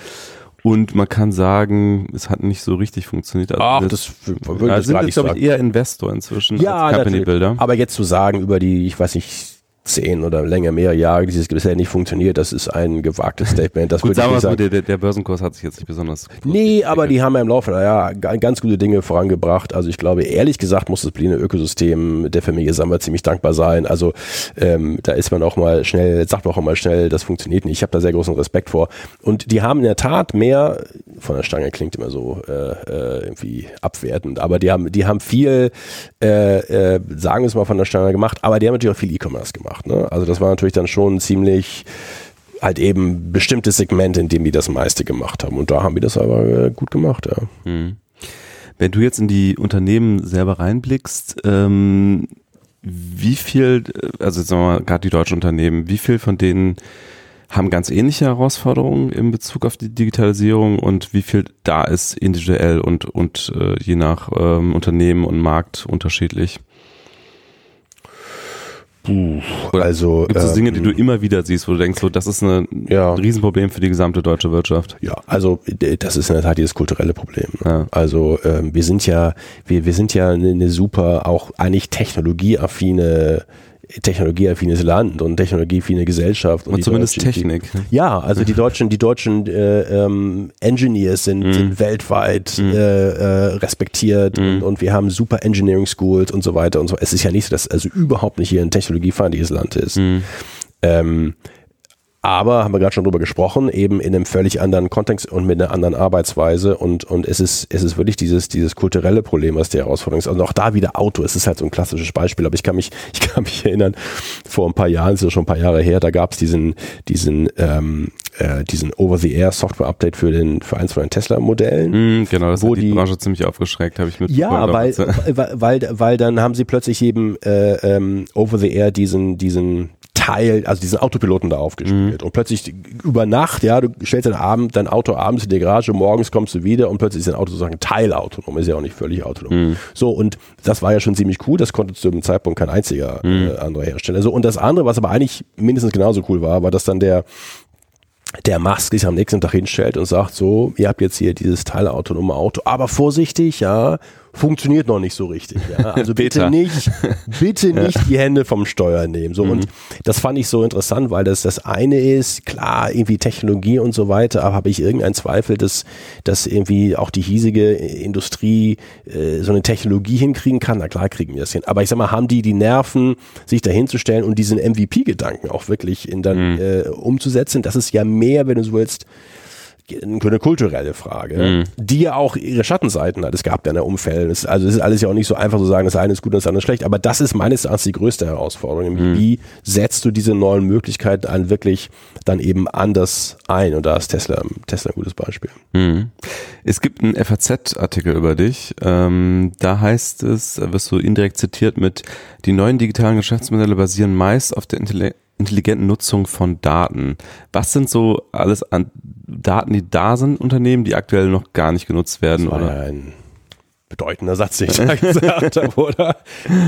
Und man kann sagen, es hat nicht so richtig funktioniert. Also Ach, das, das würde ich sind jetzt, glaube ich, eher Investor inzwischen ja, als Company Builder. Aber jetzt zu sagen über die, ich weiß nicht, zehn oder länger, mehr Jahre dieses bisher nicht funktioniert, das ist ein gewagtes Statement. Das Gut, sagen wir sagen. Der, der Börsenkurs hat sich jetzt nicht besonders. Nee, aber die haben ja im Laufe der Jahre ganz gute Dinge vorangebracht. Also ich glaube, ehrlich gesagt muss das Berliner Ökosystem der Familie Sammer ziemlich dankbar sein. Also ähm, da ist man auch mal schnell, sagt man auch mal schnell, das funktioniert nicht. Ich habe da sehr großen Respekt vor. Und die haben in der Tat mehr, von der Stange klingt immer so äh, äh irgendwie abwertend, aber die haben, die haben viel, äh, äh, sagen wir es mal von der Stange gemacht, aber die haben natürlich auch viel E-Commerce gemacht gemacht. Ne? Also das war natürlich dann schon ziemlich halt eben bestimmte Segmente, in denen die das meiste gemacht haben. Und da haben wir das aber äh, gut gemacht, ja. Hm. Wenn du jetzt in die Unternehmen selber reinblickst, ähm, wie viel, also sagen wir mal, gerade die deutschen Unternehmen, wie viel von denen haben ganz ähnliche Herausforderungen in Bezug auf die Digitalisierung und wie viel da ist individuell und, und äh, je nach ähm, Unternehmen und Markt unterschiedlich? Puh, also gibt es ähm, Dinge, die du immer wieder siehst, wo du denkst, so das ist eine, ja. ein Riesenproblem für die gesamte deutsche Wirtschaft? Ja, also das ist in der Tat dieses kulturelle Problem. Ne? Ja. Also ähm, wir sind ja, wir, wir sind ja eine, eine super, auch eigentlich technologieaffine technologieaffines Land und technologieaffine Gesellschaft. Und, und zumindest Deutschen, Technik. Die, ja, also die deutschen, die deutschen äh, ähm, Engineers sind, mm. sind weltweit mm. äh, äh, respektiert mm. und, und wir haben super Engineering Schools und so weiter und so. Es ist ja nicht so, dass also überhaupt nicht hier ein technologiefeindliches Land ist. Mhm. Ähm, aber haben wir gerade schon drüber gesprochen, eben in einem völlig anderen Kontext und mit einer anderen Arbeitsweise und, und es ist, es ist wirklich dieses, dieses kulturelle Problem, was die Herausforderung ist. Also auch da wieder Auto, es ist halt so ein klassisches Beispiel, aber ich kann mich, ich kann mich erinnern, vor ein paar Jahren, das ist ja schon ein paar Jahre her, da gab es diesen, diesen, ähm, äh, diesen Over-the-Air-Software-Update für den, für eins von den Tesla-Modellen. Mm, genau, das wo hat die, die Branche ziemlich aufgeschreckt, habe ich mit. Ja, weil, weil, weil, weil dann haben sie plötzlich eben äh, ähm, Over-the-Air diesen, diesen Teil, also diesen Autopiloten da aufgespielt. Mhm. Und plötzlich über Nacht, ja, du stellst dein, Abend, dein Auto abends in die Garage, morgens kommst du wieder und plötzlich ist dein Auto sozusagen teilautonom, ist ja auch nicht völlig autonom. Mhm. So, und das war ja schon ziemlich cool, das konnte zu dem Zeitpunkt kein einziger mhm. äh, anderer Hersteller. So, und das andere, was aber eigentlich mindestens genauso cool war, war, dass dann der der Musk sich am nächsten Tag hinstellt und sagt so, ihr habt jetzt hier dieses teilautonome Auto, aber vorsichtig, ja, funktioniert noch nicht so richtig. Ja? Also bitte nicht, bitte nicht die Hände vom Steuer nehmen. So, mhm. und das fand ich so interessant, weil das das eine ist, klar, irgendwie Technologie und so weiter, aber habe ich irgendeinen Zweifel, dass, dass irgendwie auch die hiesige Industrie äh, so eine Technologie hinkriegen kann? Na klar kriegen wir das hin. Aber ich sag mal, haben die die Nerven, sich dahinzustellen und diesen MVP-Gedanken auch wirklich in dann mhm. äh, umzusetzen? Das ist ja mehr, wenn du so willst, eine kulturelle Frage, mhm. die ja auch ihre Schattenseiten hat. Es gab ja eine Umfeld. also es ist alles ja auch nicht so einfach zu sagen, das eine ist gut und das andere ist schlecht. Aber das ist meines Erachtens die größte Herausforderung. Mhm. Wie setzt du diese neuen Möglichkeiten an wirklich dann eben anders ein? Und da ist Tesla, Tesla ein gutes Beispiel. Mhm. Es gibt einen FAZ-Artikel über dich. Ähm, da heißt es, wirst du indirekt zitiert mit, die neuen digitalen Geschäftsmodelle basieren meist auf der Intellekt intelligenten Nutzung von Daten. Was sind so alles an Daten, die da sind, Unternehmen, die aktuell noch gar nicht genutzt werden? Das war oder? ein bedeutender Satz, den ich da gesagt habe, oder?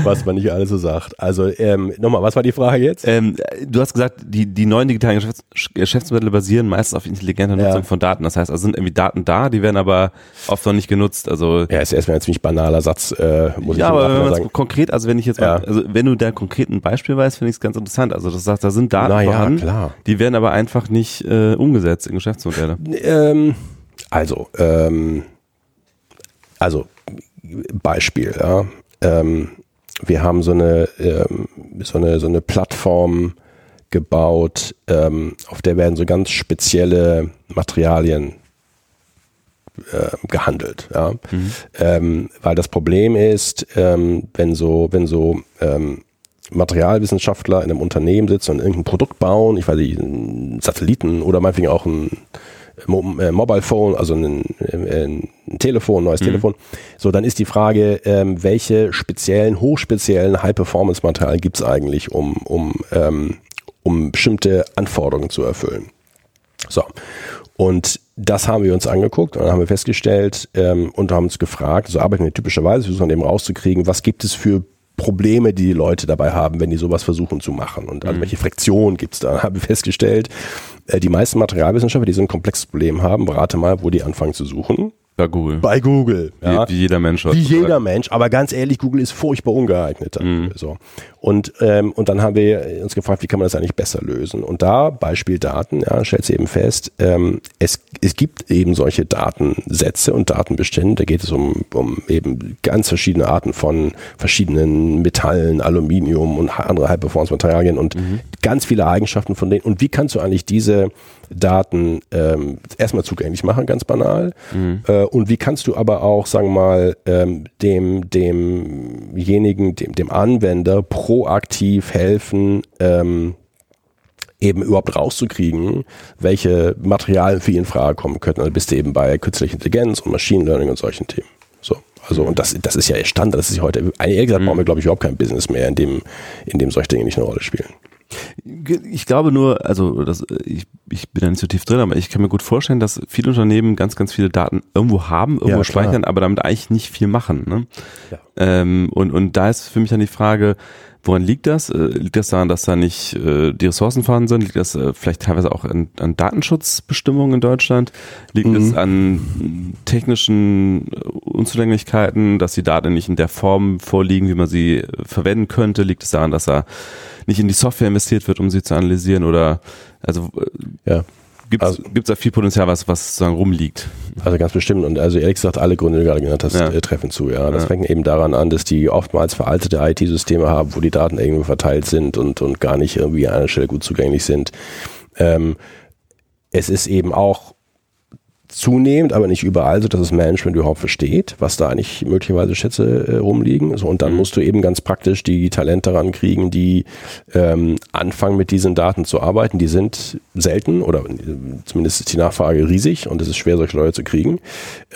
Was man nicht alles so sagt. Also ähm, nochmal, was war die Frage jetzt? Ähm, du hast gesagt, die, die neuen digitalen Geschäfts Geschäftsmodelle basieren meistens auf intelligenter Nutzung ja. von Daten. Das heißt, also sind irgendwie Daten da, die werden aber oft noch nicht genutzt. Also ja, ist erstmal ein ziemlich banaler Satz, äh, muss ja, ich aber wenn man sagen. konkret, also wenn ich jetzt ja. mal, also wenn du da konkret ein Beispiel weißt, finde ich es ganz interessant. Also das sagt, da sind Daten Na vorhanden, klar. die werden aber einfach nicht äh, umgesetzt in Geschäftsmodelle. Ähm Also, ähm, also Beispiel, ja. Ähm, wir haben so eine, ähm, so eine, so eine Plattform gebaut, ähm, auf der werden so ganz spezielle Materialien äh, gehandelt. Ja? Mhm. Ähm, weil das Problem ist, ähm, wenn so, wenn so ähm, Materialwissenschaftler in einem Unternehmen sitzen und irgendein Produkt bauen, ich weiß nicht, einen Satelliten oder meinetwegen auch ein äh, Mobile Phone, also ein, äh, ein Telefon, ein neues mhm. Telefon. So, dann ist die Frage, ähm, welche speziellen, hochspeziellen High-Performance-Materialien gibt es eigentlich, um, um, ähm, um bestimmte Anforderungen zu erfüllen. So. Und das haben wir uns angeguckt und dann haben wir festgestellt ähm, und haben uns gefragt, so arbeiten wir typischerweise, wir versuchen eben rauszukriegen, was gibt es für Probleme, die die Leute dabei haben, wenn die sowas versuchen zu machen und also welche gibt es da. Haben wir festgestellt, die meisten Materialwissenschaftler, die so ein komplexes Problem haben, berate mal, wo die anfangen zu suchen. Bei Google. Bei Google. Ja. Wie, wie jeder Mensch. Wie jeder Mensch. Aber ganz ehrlich, Google ist furchtbar ungeeignet. Mhm. So. Und, ähm, und dann haben wir uns gefragt, wie kann man das eigentlich besser lösen? Und da, Beispiel Daten, ja, stellt sie eben fest, ähm, es, es gibt eben solche Datensätze und Datenbestände. Da geht es um, um eben ganz verschiedene Arten von verschiedenen Metallen, Aluminium und andere High-Performance-Materialien und mhm. ganz viele Eigenschaften von denen. Und wie kannst du eigentlich diese Daten ähm, erstmal zugänglich machen, ganz banal. Mhm. Äh, und wie kannst du aber auch, sagen wir mal, ähm, dem, demjenigen, dem, dem Anwender proaktiv helfen, ähm, eben überhaupt rauszukriegen, welche Materialien für ihn in Frage kommen könnten. Also bist du eben bei künstlicher Intelligenz und Machine Learning und solchen Themen. So. Also, und das, das ist ja Standard, das ist ja heute, ehrlich gesagt, mhm. brauchen wir, glaube ich, überhaupt kein Business mehr, in dem, in dem solche Dinge nicht eine Rolle spielen. Ich glaube nur, also das, ich, ich bin da nicht so tief drin, aber ich kann mir gut vorstellen, dass viele Unternehmen ganz, ganz viele Daten irgendwo haben, irgendwo ja, speichern, aber damit eigentlich nicht viel machen. Ne? Ja. Ähm, und, und da ist für mich dann die Frage, Woran liegt das? Äh, liegt das daran, dass da nicht äh, die Ressourcen vorhanden sind? Liegt das äh, vielleicht teilweise auch an, an Datenschutzbestimmungen in Deutschland? Liegt mhm. es an technischen äh, Unzulänglichkeiten, dass die Daten nicht in der Form vorliegen, wie man sie äh, verwenden könnte? Liegt es daran, dass da nicht in die Software investiert wird, um sie zu analysieren? Oder also ja. Gibt es also, da viel Potenzial, was, was sozusagen rumliegt? Also ganz bestimmt. Und also ehrlich gesagt, alle Gründe, die du gerade genannt hast, ja. äh, treffen zu. Ja, Das ja. fängt eben daran an, dass die oftmals veraltete IT-Systeme haben, wo die Daten irgendwo verteilt sind und, und gar nicht irgendwie an einer Stelle gut zugänglich sind. Ähm, es ist eben auch zunehmend, aber nicht überall, so dass das Management überhaupt versteht, was da eigentlich möglicherweise Schätze äh, rumliegen. So, und dann mhm. musst du eben ganz praktisch die Talente rankriegen, die ähm, anfangen mit diesen Daten zu arbeiten. Die sind selten oder zumindest ist die Nachfrage riesig und es ist schwer, solche Leute zu kriegen.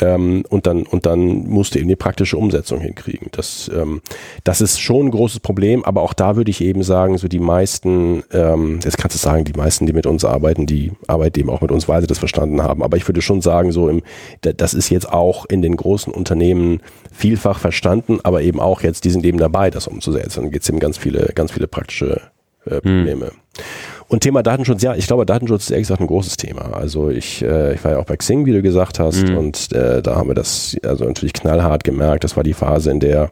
Ähm, und dann und dann musst du eben die praktische Umsetzung hinkriegen. Das ähm, das ist schon ein großes Problem, aber auch da würde ich eben sagen, so die meisten, ähm, jetzt kannst du sagen, die meisten, die mit uns arbeiten, die arbeiten eben auch mit uns, weil sie das verstanden haben. Aber ich würde schon sagen, so im, das ist jetzt auch in den großen Unternehmen vielfach verstanden, aber eben auch jetzt, die sind eben dabei, das umzusetzen. Dann gibt es eben ganz viele, ganz viele praktische äh, hm. Probleme. Hm. Und Thema Datenschutz, ja, ich glaube, Datenschutz ist ehrlich gesagt ein großes Thema. Also ich, äh, ich war ja auch bei Xing, wie du gesagt hast, mhm. und äh, da haben wir das also natürlich knallhart gemerkt. Das war die Phase, in der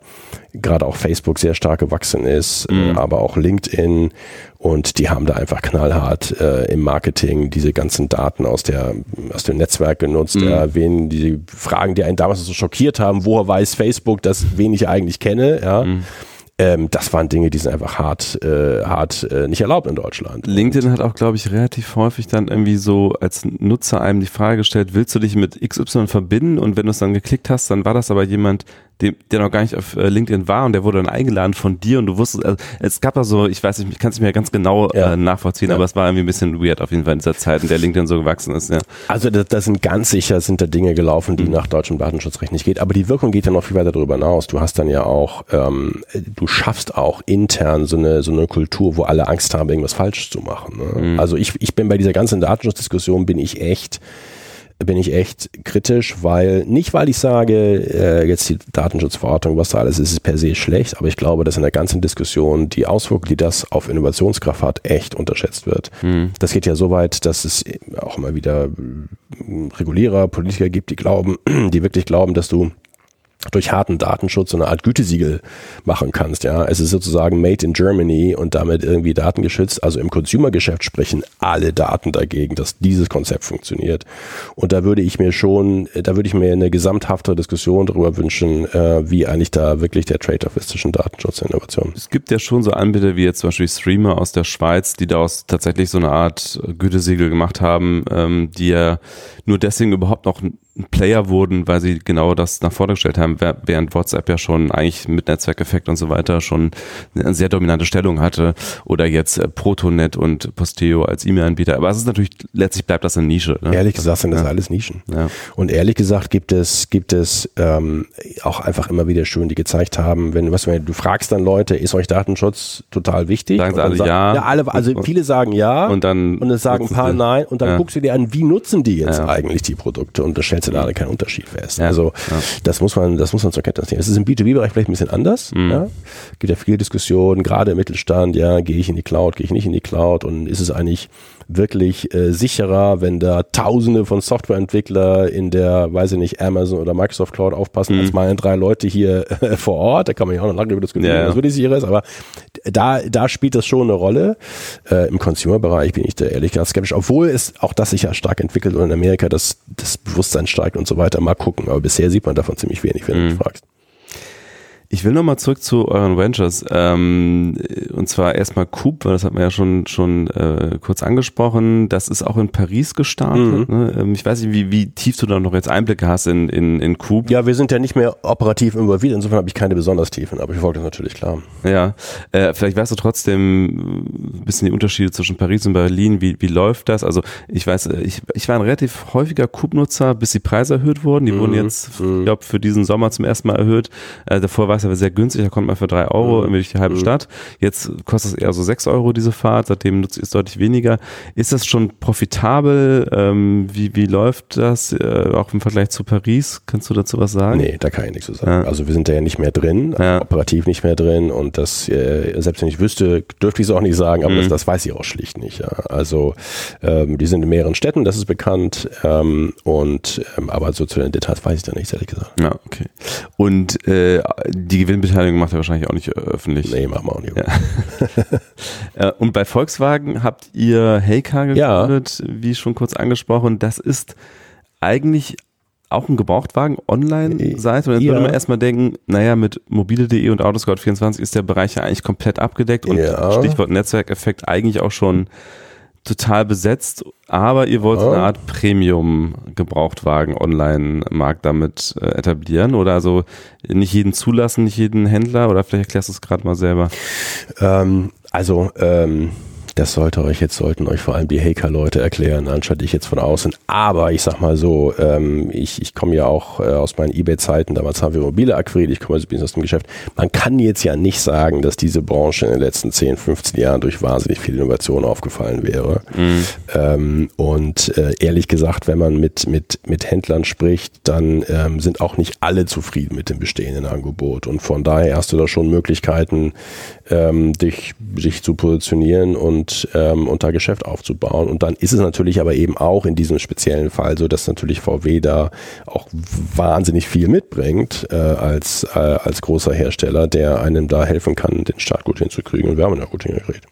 gerade auch Facebook sehr stark gewachsen ist, äh, mhm. äh, aber auch LinkedIn und die haben da einfach knallhart äh, im Marketing diese ganzen Daten aus der aus dem Netzwerk genutzt. Mhm. Ja, wen die Fragen, die einen damals so schockiert haben, woher weiß Facebook, dass wen ich eigentlich kenne, ja. Mhm ähm, das waren Dinge, die sind einfach hart, äh, hart äh, nicht erlaubt in Deutschland. LinkedIn hat auch, glaube ich, relativ häufig dann irgendwie so als Nutzer einem die Frage gestellt, willst du dich mit XY verbinden? Und wenn du es dann geklickt hast, dann war das aber jemand, dem, der noch gar nicht auf äh, LinkedIn war und der wurde dann eingeladen von dir und du wusstest, also, es gab da so, ich weiß nicht, ich kann es mir ganz genau ja. äh, nachvollziehen, ja. aber es war irgendwie ein bisschen weird auf jeden Fall in dieser Zeit, in der LinkedIn so gewachsen ist. Ja. Also da, das sind ganz sicher sind da Dinge gelaufen, die mhm. nach deutschem Datenschutzrecht nicht geht, aber die Wirkung geht ja noch viel weiter darüber hinaus. Du hast dann ja auch, ähm, du schaffst auch intern so eine, so eine Kultur, wo alle Angst haben, irgendwas falsch zu machen. Ne? Mhm. Also ich, ich bin bei dieser ganzen Datenschutzdiskussion bin ich echt bin ich echt kritisch, weil nicht, weil ich sage, äh, jetzt die Datenschutzverordnung, was da alles ist, ist per se schlecht, aber ich glaube, dass in der ganzen Diskussion die Auswirkungen, die das auf Innovationskraft hat, echt unterschätzt wird. Mhm. Das geht ja so weit, dass es auch immer wieder Regulierer, Politiker gibt, die glauben, die wirklich glauben, dass du durch harten Datenschutz so eine Art Gütesiegel machen kannst. Ja, es ist sozusagen made in Germany und damit irgendwie datengeschützt. Also im Consumer-Geschäft sprechen alle Daten dagegen, dass dieses Konzept funktioniert. Und da würde ich mir schon, da würde ich mir eine gesamthafte Diskussion darüber wünschen, äh, wie eigentlich da wirklich der Trade-off ist zwischen Datenschutz und Innovation. Es gibt ja schon so Anbieter wie jetzt zum Beispiel Streamer aus der Schweiz, die daraus tatsächlich so eine Art Gütesiegel gemacht haben, ähm, die ja nur deswegen überhaupt noch Player wurden, weil sie genau das nach vorne gestellt haben, während WhatsApp ja schon eigentlich mit Netzwerkeffekt und so weiter schon eine sehr dominante Stellung hatte oder jetzt äh, Protonet und Posteo als E-Mail-Anbieter. Aber es ist natürlich, letztlich bleibt das eine Nische. Ne? Ehrlich gesagt sind das ja. alles Nischen. Ja. Und ehrlich gesagt gibt es, gibt es ähm, auch einfach immer wieder schön, die gezeigt haben, wenn was, du fragst dann Leute, ist euch Datenschutz total wichtig? Sagen sie alle sagen, ja. ja. alle, also viele sagen ja und dann und es sagen ein paar nein und dann guckst du dir an, wie nutzen die jetzt eigentlich die Produkte und das du da keinen Unterschied fest. Ja, also ja. das muss man, das muss man zur Kenntnis nehmen. Es ist im B2B-Bereich vielleicht ein bisschen anders. Mhm. Ja? Gibt ja viele Diskussionen, gerade im Mittelstand, ja, gehe ich in die Cloud, gehe ich nicht in die Cloud und ist es eigentlich wirklich äh, sicherer, wenn da Tausende von Softwareentwickler in der, weiß ich nicht, Amazon oder Microsoft Cloud aufpassen, mhm. als meine drei Leute hier äh, vor Ort. Da kann man ja auch noch lange über diskutieren, ja, was wirklich sicher ist, aber da, da spielt das schon eine Rolle. Äh, Im Consumer-Bereich bin ich da ehrlich gesagt skeptisch, obwohl es auch das sich ja stark entwickelt und in Amerika das, das Bewusstsein steigt und so weiter. Mal gucken, aber bisher sieht man davon ziemlich wenig, wenn mhm. du mich fragst. Ich will nochmal zurück zu euren Ventures. Ähm, und zwar erstmal Coop, weil das hat man ja schon, schon äh, kurz angesprochen. Das ist auch in Paris gestartet. Mhm. Ne? Ähm, ich weiß nicht, wie, wie tief du da noch jetzt Einblicke hast in, in, in Coop. Ja, wir sind ja nicht mehr operativ involviert. Insofern habe ich keine besonders tiefen, aber ich wollte das natürlich klar. Ja, äh, vielleicht weißt du trotzdem ein bisschen die Unterschiede zwischen Paris und Berlin. Wie, wie läuft das? Also ich weiß, ich, ich war ein relativ häufiger Coop-Nutzer, bis die Preise erhöht wurden. Die mhm. wurden jetzt, mhm. ich glaube, für diesen Sommer zum ersten Mal erhöht. Äh, davor war es aber sehr günstig, da konnte man für drei Euro mhm. durch die halbe mhm. Stadt. Jetzt kostet es eher so sechs Euro diese Fahrt, seitdem nutze ich es deutlich weniger. Ist das schon profitabel? Ähm, wie, wie läuft das äh, auch im Vergleich zu Paris? Kannst du dazu was sagen? Nee, da kann ich nichts zu sagen. Ja. Also wir sind da ja nicht mehr drin, ja. operativ nicht mehr drin und das, äh, selbst wenn ich wüsste, dürfte ich es auch nicht sagen, aber mhm. das, das weiß ich auch schlicht nicht. Ja. Also ähm, die sind in mehreren Städten, das ist bekannt ähm, und ähm, aber so zu den Details weiß ich da nichts, ehrlich gesagt. Ja, okay. Und äh, die Gewinnbeteiligung macht er wahrscheinlich auch nicht äh, öffentlich. Nee, machen wir auch nicht. Ja. und bei Volkswagen habt ihr Heycar gegründet, ja. wie schon kurz angesprochen. Das ist eigentlich auch ein Gebrauchtwagen Online-Seite. Und jetzt ja. würde man erstmal denken, naja, mit mobile.de und Autoscout24 ist der Bereich ja eigentlich komplett abgedeckt und ja. Stichwort Netzwerkeffekt eigentlich auch schon total besetzt, aber ihr wollt oh. eine Art Premium-Gebrauchtwagen-Online-Markt damit äh, etablieren oder also nicht jeden zulassen, nicht jeden Händler oder vielleicht erklärst du es gerade mal selber. Ähm, also ähm, das sollte euch jetzt, sollten euch vor allem die Hacker-Leute erklären, anstatt ich jetzt von außen. Aber ich sag mal so, ähm, ich, ich komme ja auch äh, aus meinen Ebay-Zeiten, damals haben wir mobile akquiriert, ich komme also ein aus dem Geschäft. Man kann jetzt ja nicht sagen, dass diese Branche in den letzten 10, 15 Jahren durch wahnsinnig viel Innovation aufgefallen wäre. Mhm. Ähm, und äh, ehrlich gesagt, wenn man mit, mit, mit Händlern spricht, dann ähm, sind auch nicht alle zufrieden mit dem bestehenden Angebot. Und von daher hast du da schon Möglichkeiten, ähm, dich, dich zu positionieren und, ähm, und da Geschäft aufzubauen. Und dann ist es natürlich aber eben auch in diesem speziellen Fall so, dass natürlich VW da auch wahnsinnig viel mitbringt äh, als, äh, als großer Hersteller, der einem da helfen kann, den Start gut hinzukriegen. Und wir haben ja gut hingekriegt.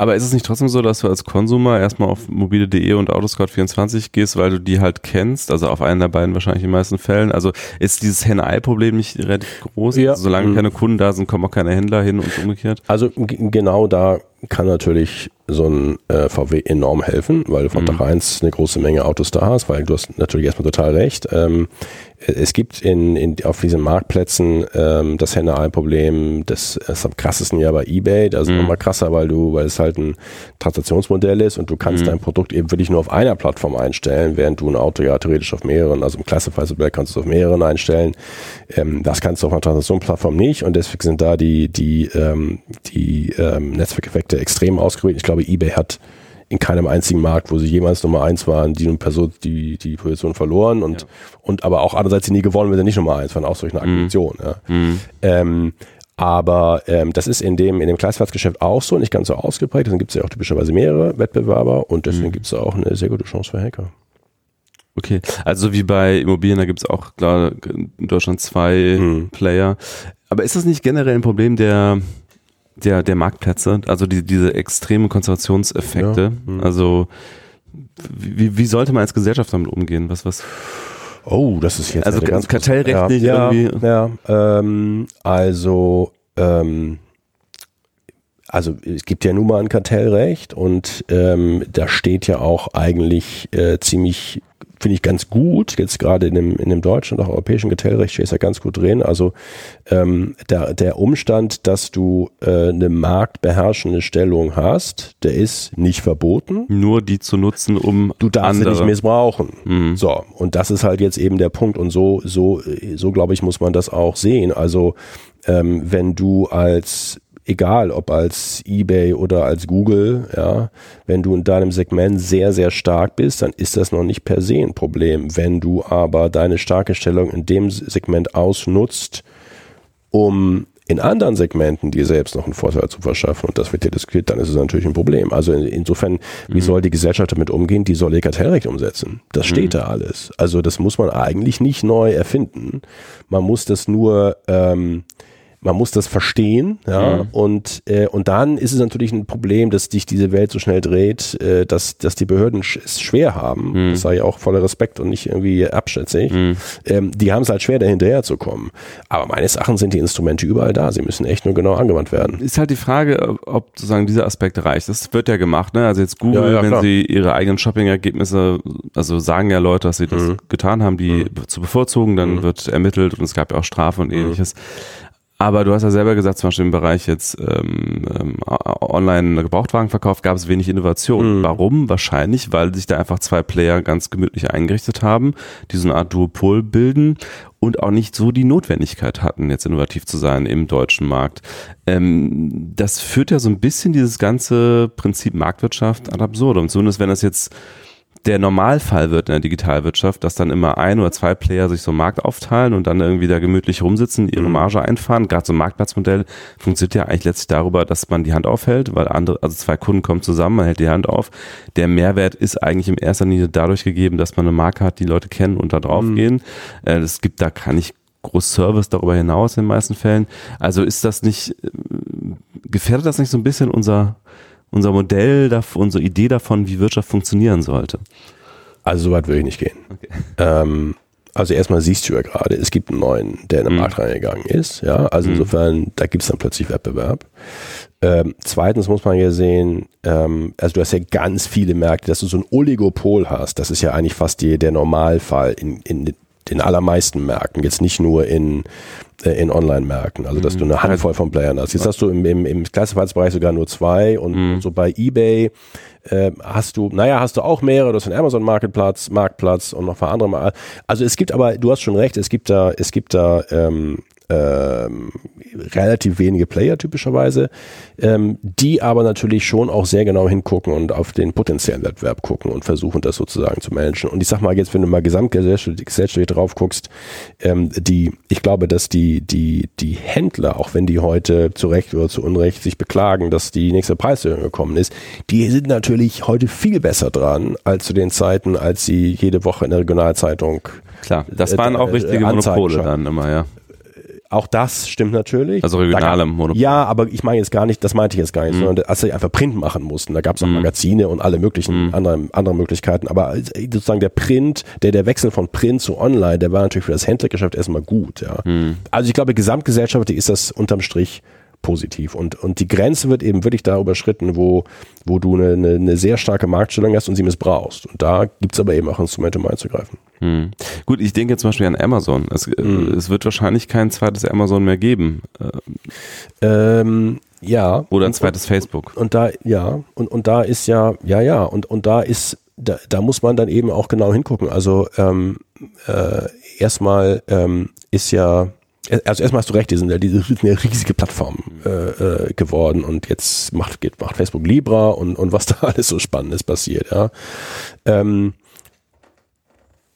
Aber ist es nicht trotzdem so, dass du als Konsumer erstmal auf mobile.de und Autoscout24 gehst, weil du die halt kennst? Also auf einen der beiden wahrscheinlich in den meisten Fällen. Also ist dieses Henne-Ei-Problem nicht relativ groß? Ja. Also solange mhm. keine Kunden da sind, kommen auch keine Händler hin und umgekehrt? Also genau da kann natürlich so ein äh, VW enorm helfen, weil du von mhm. Tag 1 eine große Menge Autos da hast, weil du hast natürlich erstmal total recht. Ähm, es gibt in, in, auf diesen Marktplätzen ähm, das Henne-Ei-Problem, das ist am krassesten ja bei Ebay, das ist mhm. nochmal krasser, weil du, weil es halt ein Transaktionsmodell ist und du kannst mhm. dein Produkt eben wirklich nur auf einer Plattform einstellen, während du ein Auto ja theoretisch auf mehreren, also im Classified-Modell kannst du es auf mehreren einstellen. Ähm, das kannst du auf einer Transaktionsplattform nicht und deswegen sind da die, die, ähm, die ähm, Netzwerkeffekte extrem ausgeprägt. Ich glaube, Ebay hat in keinem einzigen Markt, wo sie jemals Nummer eins waren, die Person, die, die Position verloren und, ja. und aber auch andererseits sie nie gewonnen, wenn sie nicht Nummer eins waren, auch durch eine Akquisition. Mhm. Ja. Mhm. Ähm, aber ähm, das ist in dem, in dem Gleisfahrtsgeschäft auch so, nicht ganz so ausgeprägt. Dann gibt es ja auch typischerweise mehrere Wettbewerber und deswegen mhm. gibt es auch eine sehr gute Chance für Hacker. Okay, also wie bei Immobilien, da gibt es auch klar in Deutschland zwei hm. Player. Aber ist das nicht generell ein Problem der, der, der Marktplätze? Also die, diese extremen Konzentrationseffekte? Ja. Hm. Also wie, wie sollte man als Gesellschaft damit umgehen? Was, was? Oh, das ist jetzt also ganz kartellrechtlich ja, irgendwie. Ja, ähm, also ähm, also es gibt ja nun mal ein Kartellrecht und ähm, da steht ja auch eigentlich äh, ziemlich finde ich ganz gut, jetzt gerade in dem, in dem deutschen und auch europäischen Kartellrecht steht es ja ganz gut drin. Also ähm, der, der Umstand, dass du äh, eine marktbeherrschende Stellung hast, der ist nicht verboten. Nur die zu nutzen, um Du darfst andere. sie nicht missbrauchen. Mhm. So, und das ist halt jetzt eben der Punkt. Und so, so, so glaube ich, muss man das auch sehen. Also ähm, wenn du als egal ob als eBay oder als Google, ja, wenn du in deinem Segment sehr, sehr stark bist, dann ist das noch nicht per se ein Problem. Wenn du aber deine starke Stellung in dem Segment ausnutzt, um in anderen Segmenten dir selbst noch einen Vorteil zu verschaffen und das wird dir diskutiert, dann ist es natürlich ein Problem. Also insofern, wie mhm. soll die Gesellschaft damit umgehen? Die soll ihr Kartellrecht umsetzen. Das steht mhm. da alles. Also das muss man eigentlich nicht neu erfinden. Man muss das nur ähm, man muss das verstehen, ja, mhm. und, äh, und dann ist es natürlich ein Problem, dass sich diese Welt so schnell dreht, äh, dass, dass die Behörden es schwer haben, mhm. das sei ja auch voller Respekt und nicht irgendwie abschätzig, mhm. ähm, die haben es halt schwer, da hinterher zu kommen. Aber meines Erachtens sind die Instrumente überall da, sie müssen echt nur genau angewandt werden. Ist halt die Frage, ob sozusagen dieser Aspekt reicht. Das wird ja gemacht, ne? Also jetzt Google, ja, ja, wenn sie ihre eigenen Shopping-Ergebnisse, also sagen ja Leute, dass sie das mhm. getan haben, die mhm. zu bevorzugen, dann mhm. wird ermittelt und es gab ja auch Strafe und ähnliches. Aber du hast ja selber gesagt, zum Beispiel im Bereich jetzt ähm, ähm, Online-Gebrauchtwagenverkauf gab es wenig Innovation. Mhm. Warum? Wahrscheinlich, weil sich da einfach zwei Player ganz gemütlich eingerichtet haben, die so eine Art Duopol bilden und auch nicht so die Notwendigkeit hatten, jetzt innovativ zu sein im deutschen Markt. Ähm, das führt ja so ein bisschen dieses ganze Prinzip Marktwirtschaft ad absurdum. Zumindest wenn das jetzt der Normalfall wird in der Digitalwirtschaft, dass dann immer ein oder zwei Player sich so einen Markt aufteilen und dann irgendwie da gemütlich rumsitzen, ihre mhm. Marge einfahren. Gerade so ein Marktplatzmodell funktioniert ja eigentlich letztlich darüber, dass man die Hand aufhält, weil andere, also zwei Kunden kommen zusammen, man hält die Hand auf. Der Mehrwert ist eigentlich in erster Linie dadurch gegeben, dass man eine Marke hat, die Leute kennen und da drauf mhm. gehen. Äh, es gibt da kann ich groß Service darüber hinaus in den meisten Fällen. Also ist das nicht, äh, gefährdet das nicht so ein bisschen unser unser Modell, unsere Idee davon, wie Wirtschaft funktionieren sollte? Also so weit würde ich nicht gehen. Okay. Ähm, also erstmal siehst du ja gerade, es gibt einen neuen, der in den mhm. Markt reingegangen ist. Ja, also mhm. insofern, da gibt es dann plötzlich Wettbewerb. Ähm, zweitens muss man ja sehen, ähm, also du hast ja ganz viele Märkte, dass du so ein Oligopol hast. Das ist ja eigentlich fast die, der Normalfall in, in den allermeisten Märkten. Jetzt nicht nur in äh, in Online-Märkten, also dass du eine mhm. Handvoll von Playern hast. Jetzt hast du im, im, im Klassifizierungsbereich sogar nur zwei und mhm. so bei eBay äh, hast du, naja, hast du auch mehrere, du hast einen Amazon Marketplatz, Marktplatz und noch ein paar andere. Mal. Also es gibt aber, du hast schon recht, es gibt da, es gibt da ähm, ähm, relativ wenige Player typischerweise, ähm, die aber natürlich schon auch sehr genau hingucken und auf den potenziellen Wettbewerb gucken und versuchen das sozusagen zu managen. Und ich sag mal jetzt, wenn du mal gesamtgesellschaftlich drauf guckst, ähm, die, ich glaube, dass die, die, die Händler, auch wenn die heute zu Recht oder zu Unrecht sich beklagen, dass die nächste Preiserhöhung gekommen ist, die sind natürlich heute viel besser dran als zu den Zeiten, als sie jede Woche in der Regionalzeitung Klar, das waren auch äh, richtige Monopole dann immer, ja. Auch das stimmt natürlich. Also regionale Monopol. Ja, aber ich meine jetzt gar nicht, das meinte ich jetzt gar nicht, mhm. sondern als sie einfach Print machen mussten. Da gab es auch mhm. Magazine und alle möglichen mhm. andere, andere Möglichkeiten. Aber sozusagen der Print, der, der Wechsel von Print zu Online, der war natürlich für das Händlergeschäft erstmal gut. Ja. Mhm. Also ich glaube, gesamtgesellschaftlich ist das unterm Strich positiv. Und, und die Grenze wird eben wirklich da überschritten, wo, wo du eine, eine, eine sehr starke Marktstellung hast und sie missbrauchst. Und da gibt es aber eben auch Instrumente, um einzugreifen. Hm. Gut, ich denke jetzt zum Beispiel an Amazon. Es, hm. es wird wahrscheinlich kein zweites Amazon mehr geben. Ähm, ja. Oder ein zweites und, Facebook. Und, und da, ja, und, und da ist ja, ja, ja, und, und da ist, da, da muss man dann eben auch genau hingucken. Also ähm, äh, erstmal ähm, ist ja also erstmal hast du recht, die sind ja diese eine riesige Plattform äh, äh, geworden und jetzt macht, geht, macht Facebook Libra und, und was da alles so Spannendes passiert, ja. Ähm,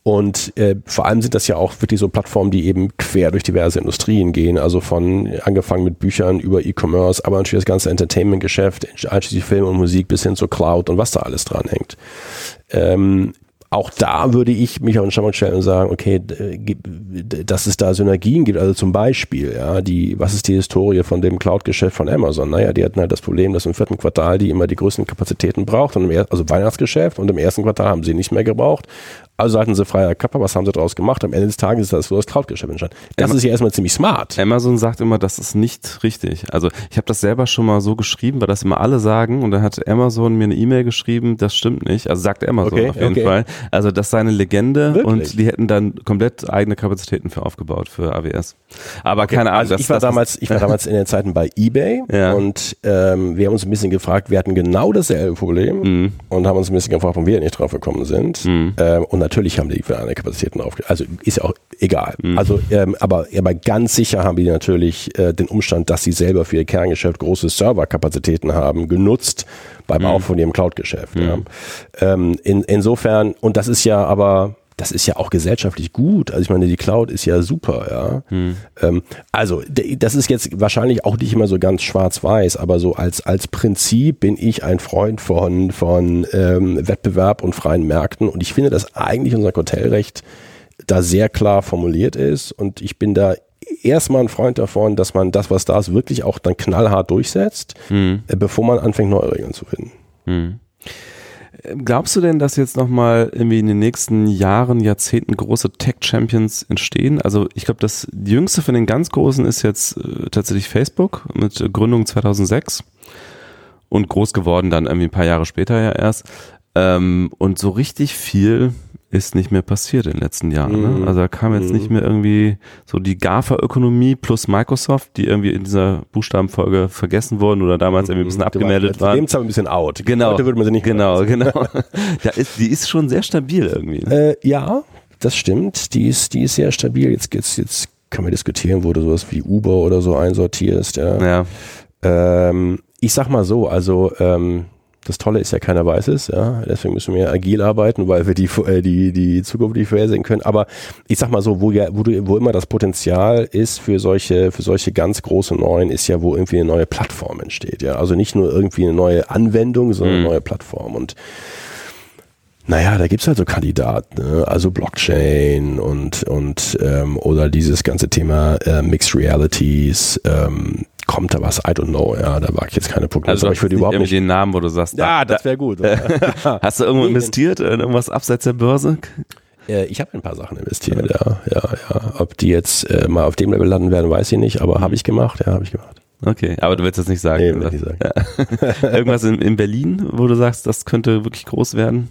und äh, vor allem sind das ja auch wirklich so Plattformen, die eben quer durch diverse Industrien gehen. Also von angefangen mit Büchern über E-Commerce, aber natürlich das ganze Entertainment-Geschäft, einschließlich Film und Musik bis hin zur Cloud und was da alles dran hängt. Ähm, auch da würde ich mich auf den Standpunkt stellen und sagen, okay, dass es da Synergien gibt, also zum Beispiel, ja, die, was ist die Historie von dem Cloud-Geschäft von Amazon? Naja, die hatten halt das Problem, dass im vierten Quartal die immer die größten Kapazitäten braucht, und im, also Weihnachtsgeschäft und im ersten Quartal haben sie nicht mehr gebraucht. Also hatten sie freier Kappa, was haben sie daraus gemacht? Am Ende des Tages ist das so das Cloud-Geschäft entstanden. Das Am ist ja erstmal ziemlich smart. Amazon sagt immer, das ist nicht richtig. Also ich habe das selber schon mal so geschrieben, weil das immer alle sagen und dann hat Amazon mir eine E-Mail geschrieben, das stimmt nicht. Also sagt Amazon okay, auf jeden okay. Fall. Also das sei eine Legende Wirklich? und die hätten dann komplett eigene Kapazitäten für aufgebaut für AWS. Aber okay. keine Ahnung. Also ich war damals, ich war damals in den Zeiten bei eBay ja. und ähm, wir haben uns ein bisschen gefragt, wir hatten genau dasselbe Problem mhm. und haben uns ein bisschen gefragt, warum wir nicht drauf gekommen sind. Mhm. Ähm, und natürlich haben die Kapazitäten aufgegeben. Also ist ja auch egal. Mhm. Also, ähm, aber, aber ganz sicher haben die natürlich äh, den Umstand, dass sie selber für ihr Kerngeschäft große Serverkapazitäten haben, genutzt beim mhm. Aufbau von ihrem Cloud-Geschäft. Ja. Mhm. Ähm, in, insofern, und das ist ja aber das ist ja auch gesellschaftlich gut. Also ich meine, die Cloud ist ja super, ja. Hm. Ähm, also das ist jetzt wahrscheinlich auch nicht immer so ganz schwarz-weiß, aber so als, als Prinzip bin ich ein Freund von, von ähm, Wettbewerb und freien Märkten und ich finde, dass eigentlich unser Hotelrecht da sehr klar formuliert ist und ich bin da erstmal ein Freund davon, dass man das, was da ist, wirklich auch dann knallhart durchsetzt, hm. äh, bevor man anfängt, neue Regeln zu finden. Hm. Glaubst du denn, dass jetzt nochmal irgendwie in den nächsten Jahren, Jahrzehnten große Tech-Champions entstehen? Also ich glaube, das jüngste von den ganz großen ist jetzt äh, tatsächlich Facebook mit Gründung 2006 und groß geworden dann irgendwie ein paar Jahre später ja erst. Ähm, und so richtig viel ist nicht mehr passiert in den letzten Jahren. Ne? Mhm. Also da kam jetzt mhm. nicht mehr irgendwie so die GAFA-Ökonomie plus Microsoft, die irgendwie in dieser Buchstabenfolge vergessen wurden oder damals irgendwie ein bisschen mhm. abgemeldet waren. Dem ein bisschen out. Genau. Heute würde man sie nicht Genau, genau. da ist, die ist schon sehr stabil irgendwie. Ne? Äh, ja, das stimmt. Die ist, die ist sehr stabil. Jetzt geht's, jetzt kann man diskutieren, wo du sowas wie Uber oder so einsortierst. Ja. ja. Ähm, ich sag mal so, also ähm, das Tolle ist ja, keiner weiß es, ja. Deswegen müssen wir agil arbeiten, weil wir die, äh, die, die Zukunft nicht vorhersehen können. Aber ich sag mal so, wo ja, wo du, wo immer das Potenzial ist für solche, für solche ganz große neuen, ist ja, wo irgendwie eine neue Plattform entsteht, ja. Also nicht nur irgendwie eine neue Anwendung, sondern eine mhm. neue Plattform. Und naja, da gibt's halt so Kandidaten, ne? also Blockchain und, und ähm, oder dieses ganze Thema äh, Mixed Realities, ähm, kommt da was, I don't know, ja, da wage ich jetzt keine Prognose, also, aber ich würde überhaupt nicht. den Namen, wo du sagst, ja, da, das wäre gut. Hast du irgendwo investiert in irgendwas abseits der Börse? Äh, ich habe ein paar Sachen investiert, ja, ja, ja. Ob die jetzt äh, mal auf dem Level landen werden, weiß ich nicht, aber habe ich gemacht, ja, habe ich gemacht. Okay, aber du willst das nicht sagen. Nee, will ich sagen. Ja. Irgendwas in, in, Berlin, wo du sagst, das könnte wirklich groß werden?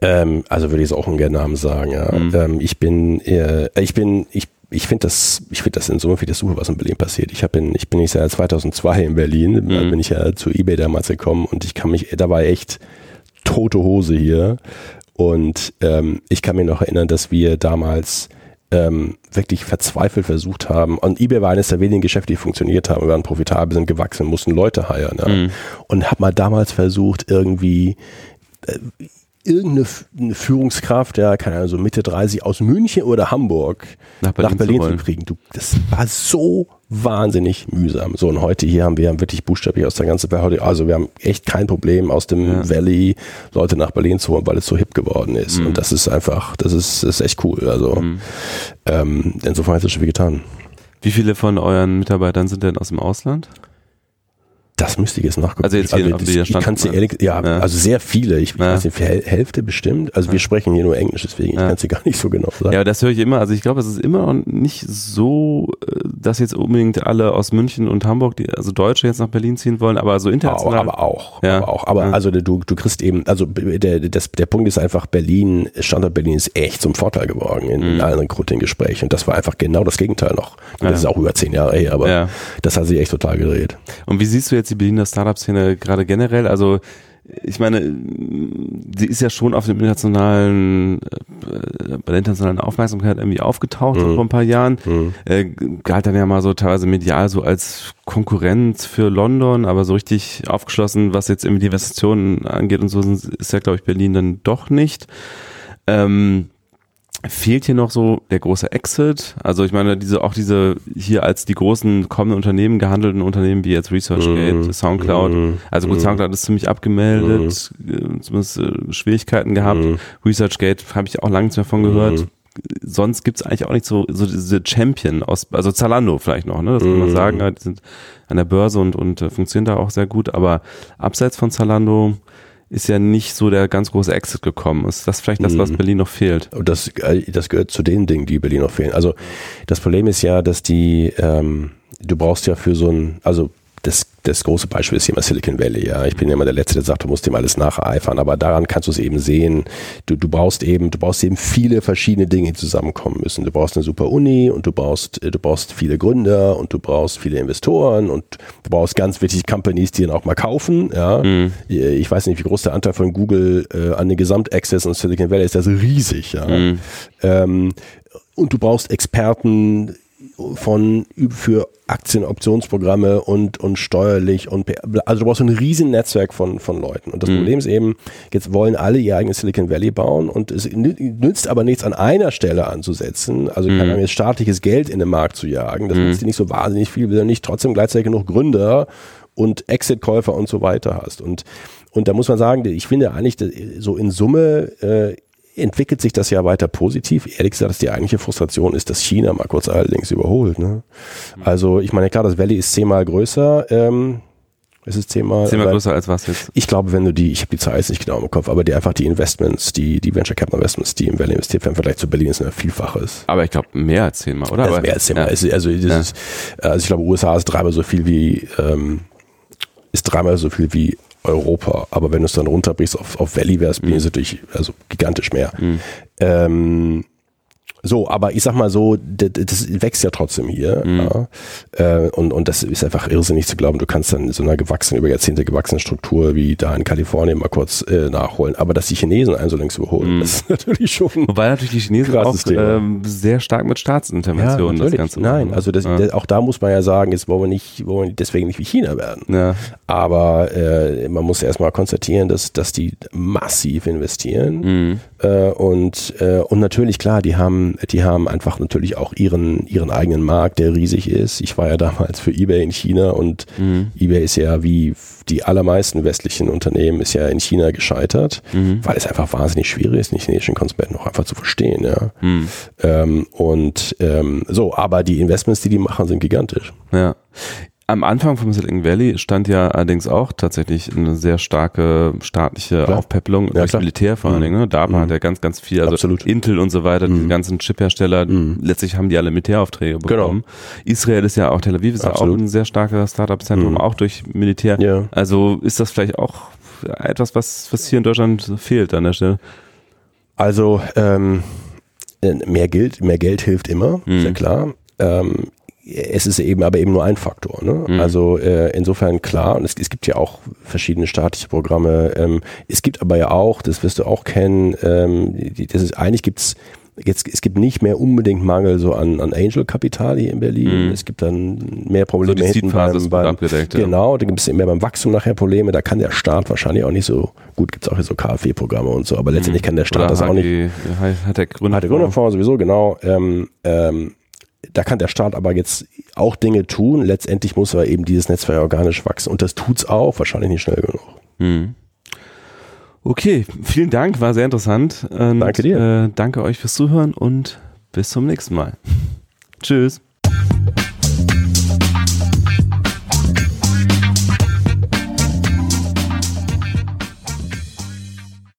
Ähm, also würde ich es auch ungern Namen sagen, ja. Mhm. Ähm, ich bin, äh, ich bin, ich ich finde das, ich finde das in Summe finde das super, was in Berlin passiert. Ich habe ich bin ich seit 2002 in Berlin, mhm. bin ich ja zu eBay damals gekommen und ich kann mich, da war echt tote Hose hier und ähm, ich kann mich noch erinnern, dass wir damals ähm, wirklich verzweifelt versucht haben. Und eBay war eines der wenigen Geschäfte, die funktioniert haben. Wir waren profitabel, sind gewachsen, mussten Leute heiren. Ja. Mhm. Und habe mal damals versucht, irgendwie äh, irgendeine Führungskraft, ja, keine Ahnung, so Mitte 30 aus München oder Hamburg nach Berlin, nach Berlin zu, zu, kriegen. Du, das war so wahnsinnig mühsam. So, und heute hier haben wir wirklich buchstäblich aus der ganzen Welt, also wir haben echt kein Problem aus dem ja. Valley Leute nach Berlin zu holen, weil es so hip geworden ist. Mhm. Und das ist einfach, das ist, das ist echt cool. Also mhm. ähm, insofern hat es schon viel getan. Wie viele von euren Mitarbeitern sind denn aus dem Ausland? Das müsste ich jetzt nachgucken. Also jetzt hier also das, ich kann's dir ehrlich, ja, ja, also sehr viele. Ich, ja. weiß nicht, Hälfte bestimmt. Also wir sprechen hier nur Englisch, deswegen ja. ich kann es dir gar nicht so genau sagen. Ja, das höre ich immer. Also ich glaube, es ist immer noch nicht so, äh, dass jetzt unbedingt alle aus München und Hamburg, die, also Deutsche jetzt nach Berlin ziehen wollen, aber so international. Aber, aber auch, ja. aber auch. Aber also du, du kriegst eben, also der, das, der Punkt ist einfach, Berlin, Standort Berlin ist echt zum Vorteil geworden in, mhm. in allen Recruiting-Gesprächen. Und das war einfach genau das Gegenteil noch. Das ist auch über zehn Jahre her, aber das hat sich echt total gedreht. Und wie siehst du jetzt die Berliner Startups Szene gerade generell? Also ich meine, sie ist ja schon auf dem internationalen, äh, bei der internationalen Aufmerksamkeit irgendwie aufgetaucht mhm. vor ein paar Jahren. Mhm. Äh, galt dann ja mal so teilweise medial so als Konkurrent für London, aber so richtig aufgeschlossen, was jetzt irgendwie die Investitionen angeht und so, ist ja, glaube ich, Berlin dann doch nicht. Ähm, fehlt hier noch so der große Exit. Also ich meine, diese auch diese hier als die großen kommenden Unternehmen gehandelten Unternehmen wie jetzt ResearchGate, mm, Soundcloud. Mm, also gut, mm, Soundcloud ist ziemlich abgemeldet, mm. zumindest äh, Schwierigkeiten gehabt. Mm. ResearchGate habe ich auch lange nicht mehr von gehört. Mm. Sonst gibt's eigentlich auch nicht so, so diese Champion aus, also Zalando vielleicht noch, ne? Das kann man sagen, die sind an der Börse und, und äh, funktionieren da auch sehr gut, aber abseits von Zalando ist ja nicht so der ganz große Exit gekommen. Ist das vielleicht das, was mhm. Berlin noch fehlt? Das, äh, das gehört zu den Dingen, die Berlin noch fehlen. Also das Problem ist ja, dass die, ähm, du brauchst ja für so ein, also das, das große Beispiel ist immer Silicon Valley. Ja, ich bin ja immer der Letzte, der sagt, du musst dem alles nacheifern, aber daran kannst du es eben sehen. Du, du brauchst eben, du brauchst eben viele verschiedene Dinge, die zusammenkommen müssen. Du brauchst eine super Uni und du brauchst, du brauchst viele Gründer und du brauchst viele Investoren und du brauchst ganz wichtige Companies, die dann auch mal kaufen. Ja, mhm. ich weiß nicht, wie groß der Anteil von Google äh, an den Gesamtaccess und Silicon Valley ist. Das ist riesig. Ja. Mhm. Ähm, und du brauchst Experten von für Aktienoptionsprogramme und, und steuerlich und also du brauchst ein riesen Netzwerk von, von Leuten. Und das mhm. Problem ist eben, jetzt wollen alle ihr eigenes Silicon Valley bauen und es nützt aber nichts an einer Stelle anzusetzen. Also mhm. kann jetzt staatliches Geld in den Markt zu jagen. Das mhm. nützt dir nicht so wahnsinnig viel, wenn du nicht trotzdem gleichzeitig genug Gründer und Exit-Käufer und so weiter hast. Und, und da muss man sagen, ich finde eigentlich so in Summe äh, entwickelt sich das ja weiter positiv. Ehrlich gesagt, dass die eigentliche Frustration ist, dass China mal kurz allerdings überholt. Ne? Also ich meine, klar, das Valley ist zehnmal größer. Ähm, es ist zehnmal, zehnmal größer als was jetzt? Ich glaube, wenn du die, ich habe die Zahl jetzt nicht genau im Kopf, aber die einfach die Investments, die, die Venture Capital Investments, die im Valley investiert werden, im Vergleich zu Berlin ist ein Vielfaches. Aber ich glaube mehr als zehnmal, oder? Also mehr als zehnmal. Ja. Also, also, ja. ist, also ich glaube, USA ist dreimal so viel wie ähm, ist dreimal so viel wie Europa. Aber wenn du es dann runterbrichst auf, auf Valley, wäre es mhm. natürlich also gigantisch mehr. Mhm. Ähm, so, aber ich sag mal so, das, das wächst ja trotzdem hier. Mhm. Ja. Äh, und, und das ist einfach irrsinnig zu glauben, du kannst dann in so einer gewachsenen, über Jahrzehnte gewachsenen Struktur wie da in Kalifornien mal kurz äh, nachholen. Aber dass die Chinesen einen so längst überholen, mhm. das ist natürlich schon. Wobei natürlich die Chinesen auch ähm, sehr stark mit Staatsinterventionen ja, das Ganze machen. Nein, also das, ja. das, auch da muss man ja sagen, jetzt wollen wir nicht, wollen wir deswegen nicht wie China werden. Ja. Aber äh, man muss erstmal konstatieren, dass, dass die massiv investieren. Mhm. Äh, und, äh, und natürlich, klar, die haben, die haben einfach natürlich auch ihren, ihren eigenen Markt, der riesig ist. Ich war ja damals für eBay in China und mhm. eBay ist ja wie die allermeisten westlichen Unternehmen ist ja in China gescheitert, mhm. weil es einfach wahnsinnig schwierig ist, den chinesischen Konsumenten noch einfach zu verstehen. Ja. Mhm. Ähm, und ähm, so, aber die Investments, die die machen, sind gigantisch. Ja. Am Anfang vom Silicon Valley stand ja allerdings auch tatsächlich eine sehr starke staatliche klar. Aufpäppelung ja. Militär vor allen mhm. Dingen. Ne? DARPA mhm. hat ja ganz, ganz viel, also Absolut. Intel und so weiter, mhm. die ganzen Chiphersteller, mhm. letztlich haben die alle Militäraufträge genau. bekommen. Genau. Israel ist ja auch, Tel Aviv ist Absolut. ja auch ein sehr starker Startup-Zentrum, mhm. auch durch Militär. Ja. Also ist das vielleicht auch etwas, was, was hier in Deutschland fehlt an der Stelle? Also ähm, mehr Geld, mehr Geld hilft immer, mhm. sehr klar. Ähm, es ist eben aber eben nur ein Faktor. Ne? Mhm. Also äh, insofern klar, und es, es, gibt ja auch verschiedene staatliche Programme. Ähm, es gibt aber ja auch, das wirst du auch kennen, ähm, die, das ist eigentlich gibt's Jetzt, es gibt nicht mehr unbedingt Mangel so an, an Angel-Kapital hier in Berlin. Mhm. Es gibt dann mehr Probleme so hinten beim, beim Genau, da gibt es mehr beim Wachstum nachher Probleme. Da kann der Staat wahrscheinlich auch nicht so, gut gibt es auch hier so KfW-Programme und so, aber letztendlich mhm. kann der Staat Oder das auch nicht. Hat der Gründerfonds. Hat der Gründerfonds sowieso, genau. Ähm, ähm, da kann der Staat aber jetzt auch Dinge tun. Letztendlich muss aber eben dieses Netzwerk organisch wachsen. Und das tut's auch, wahrscheinlich nicht schnell genug. Hm. Okay, vielen Dank, war sehr interessant. Und, danke dir. Äh, danke euch fürs Zuhören und bis zum nächsten Mal. Tschüss.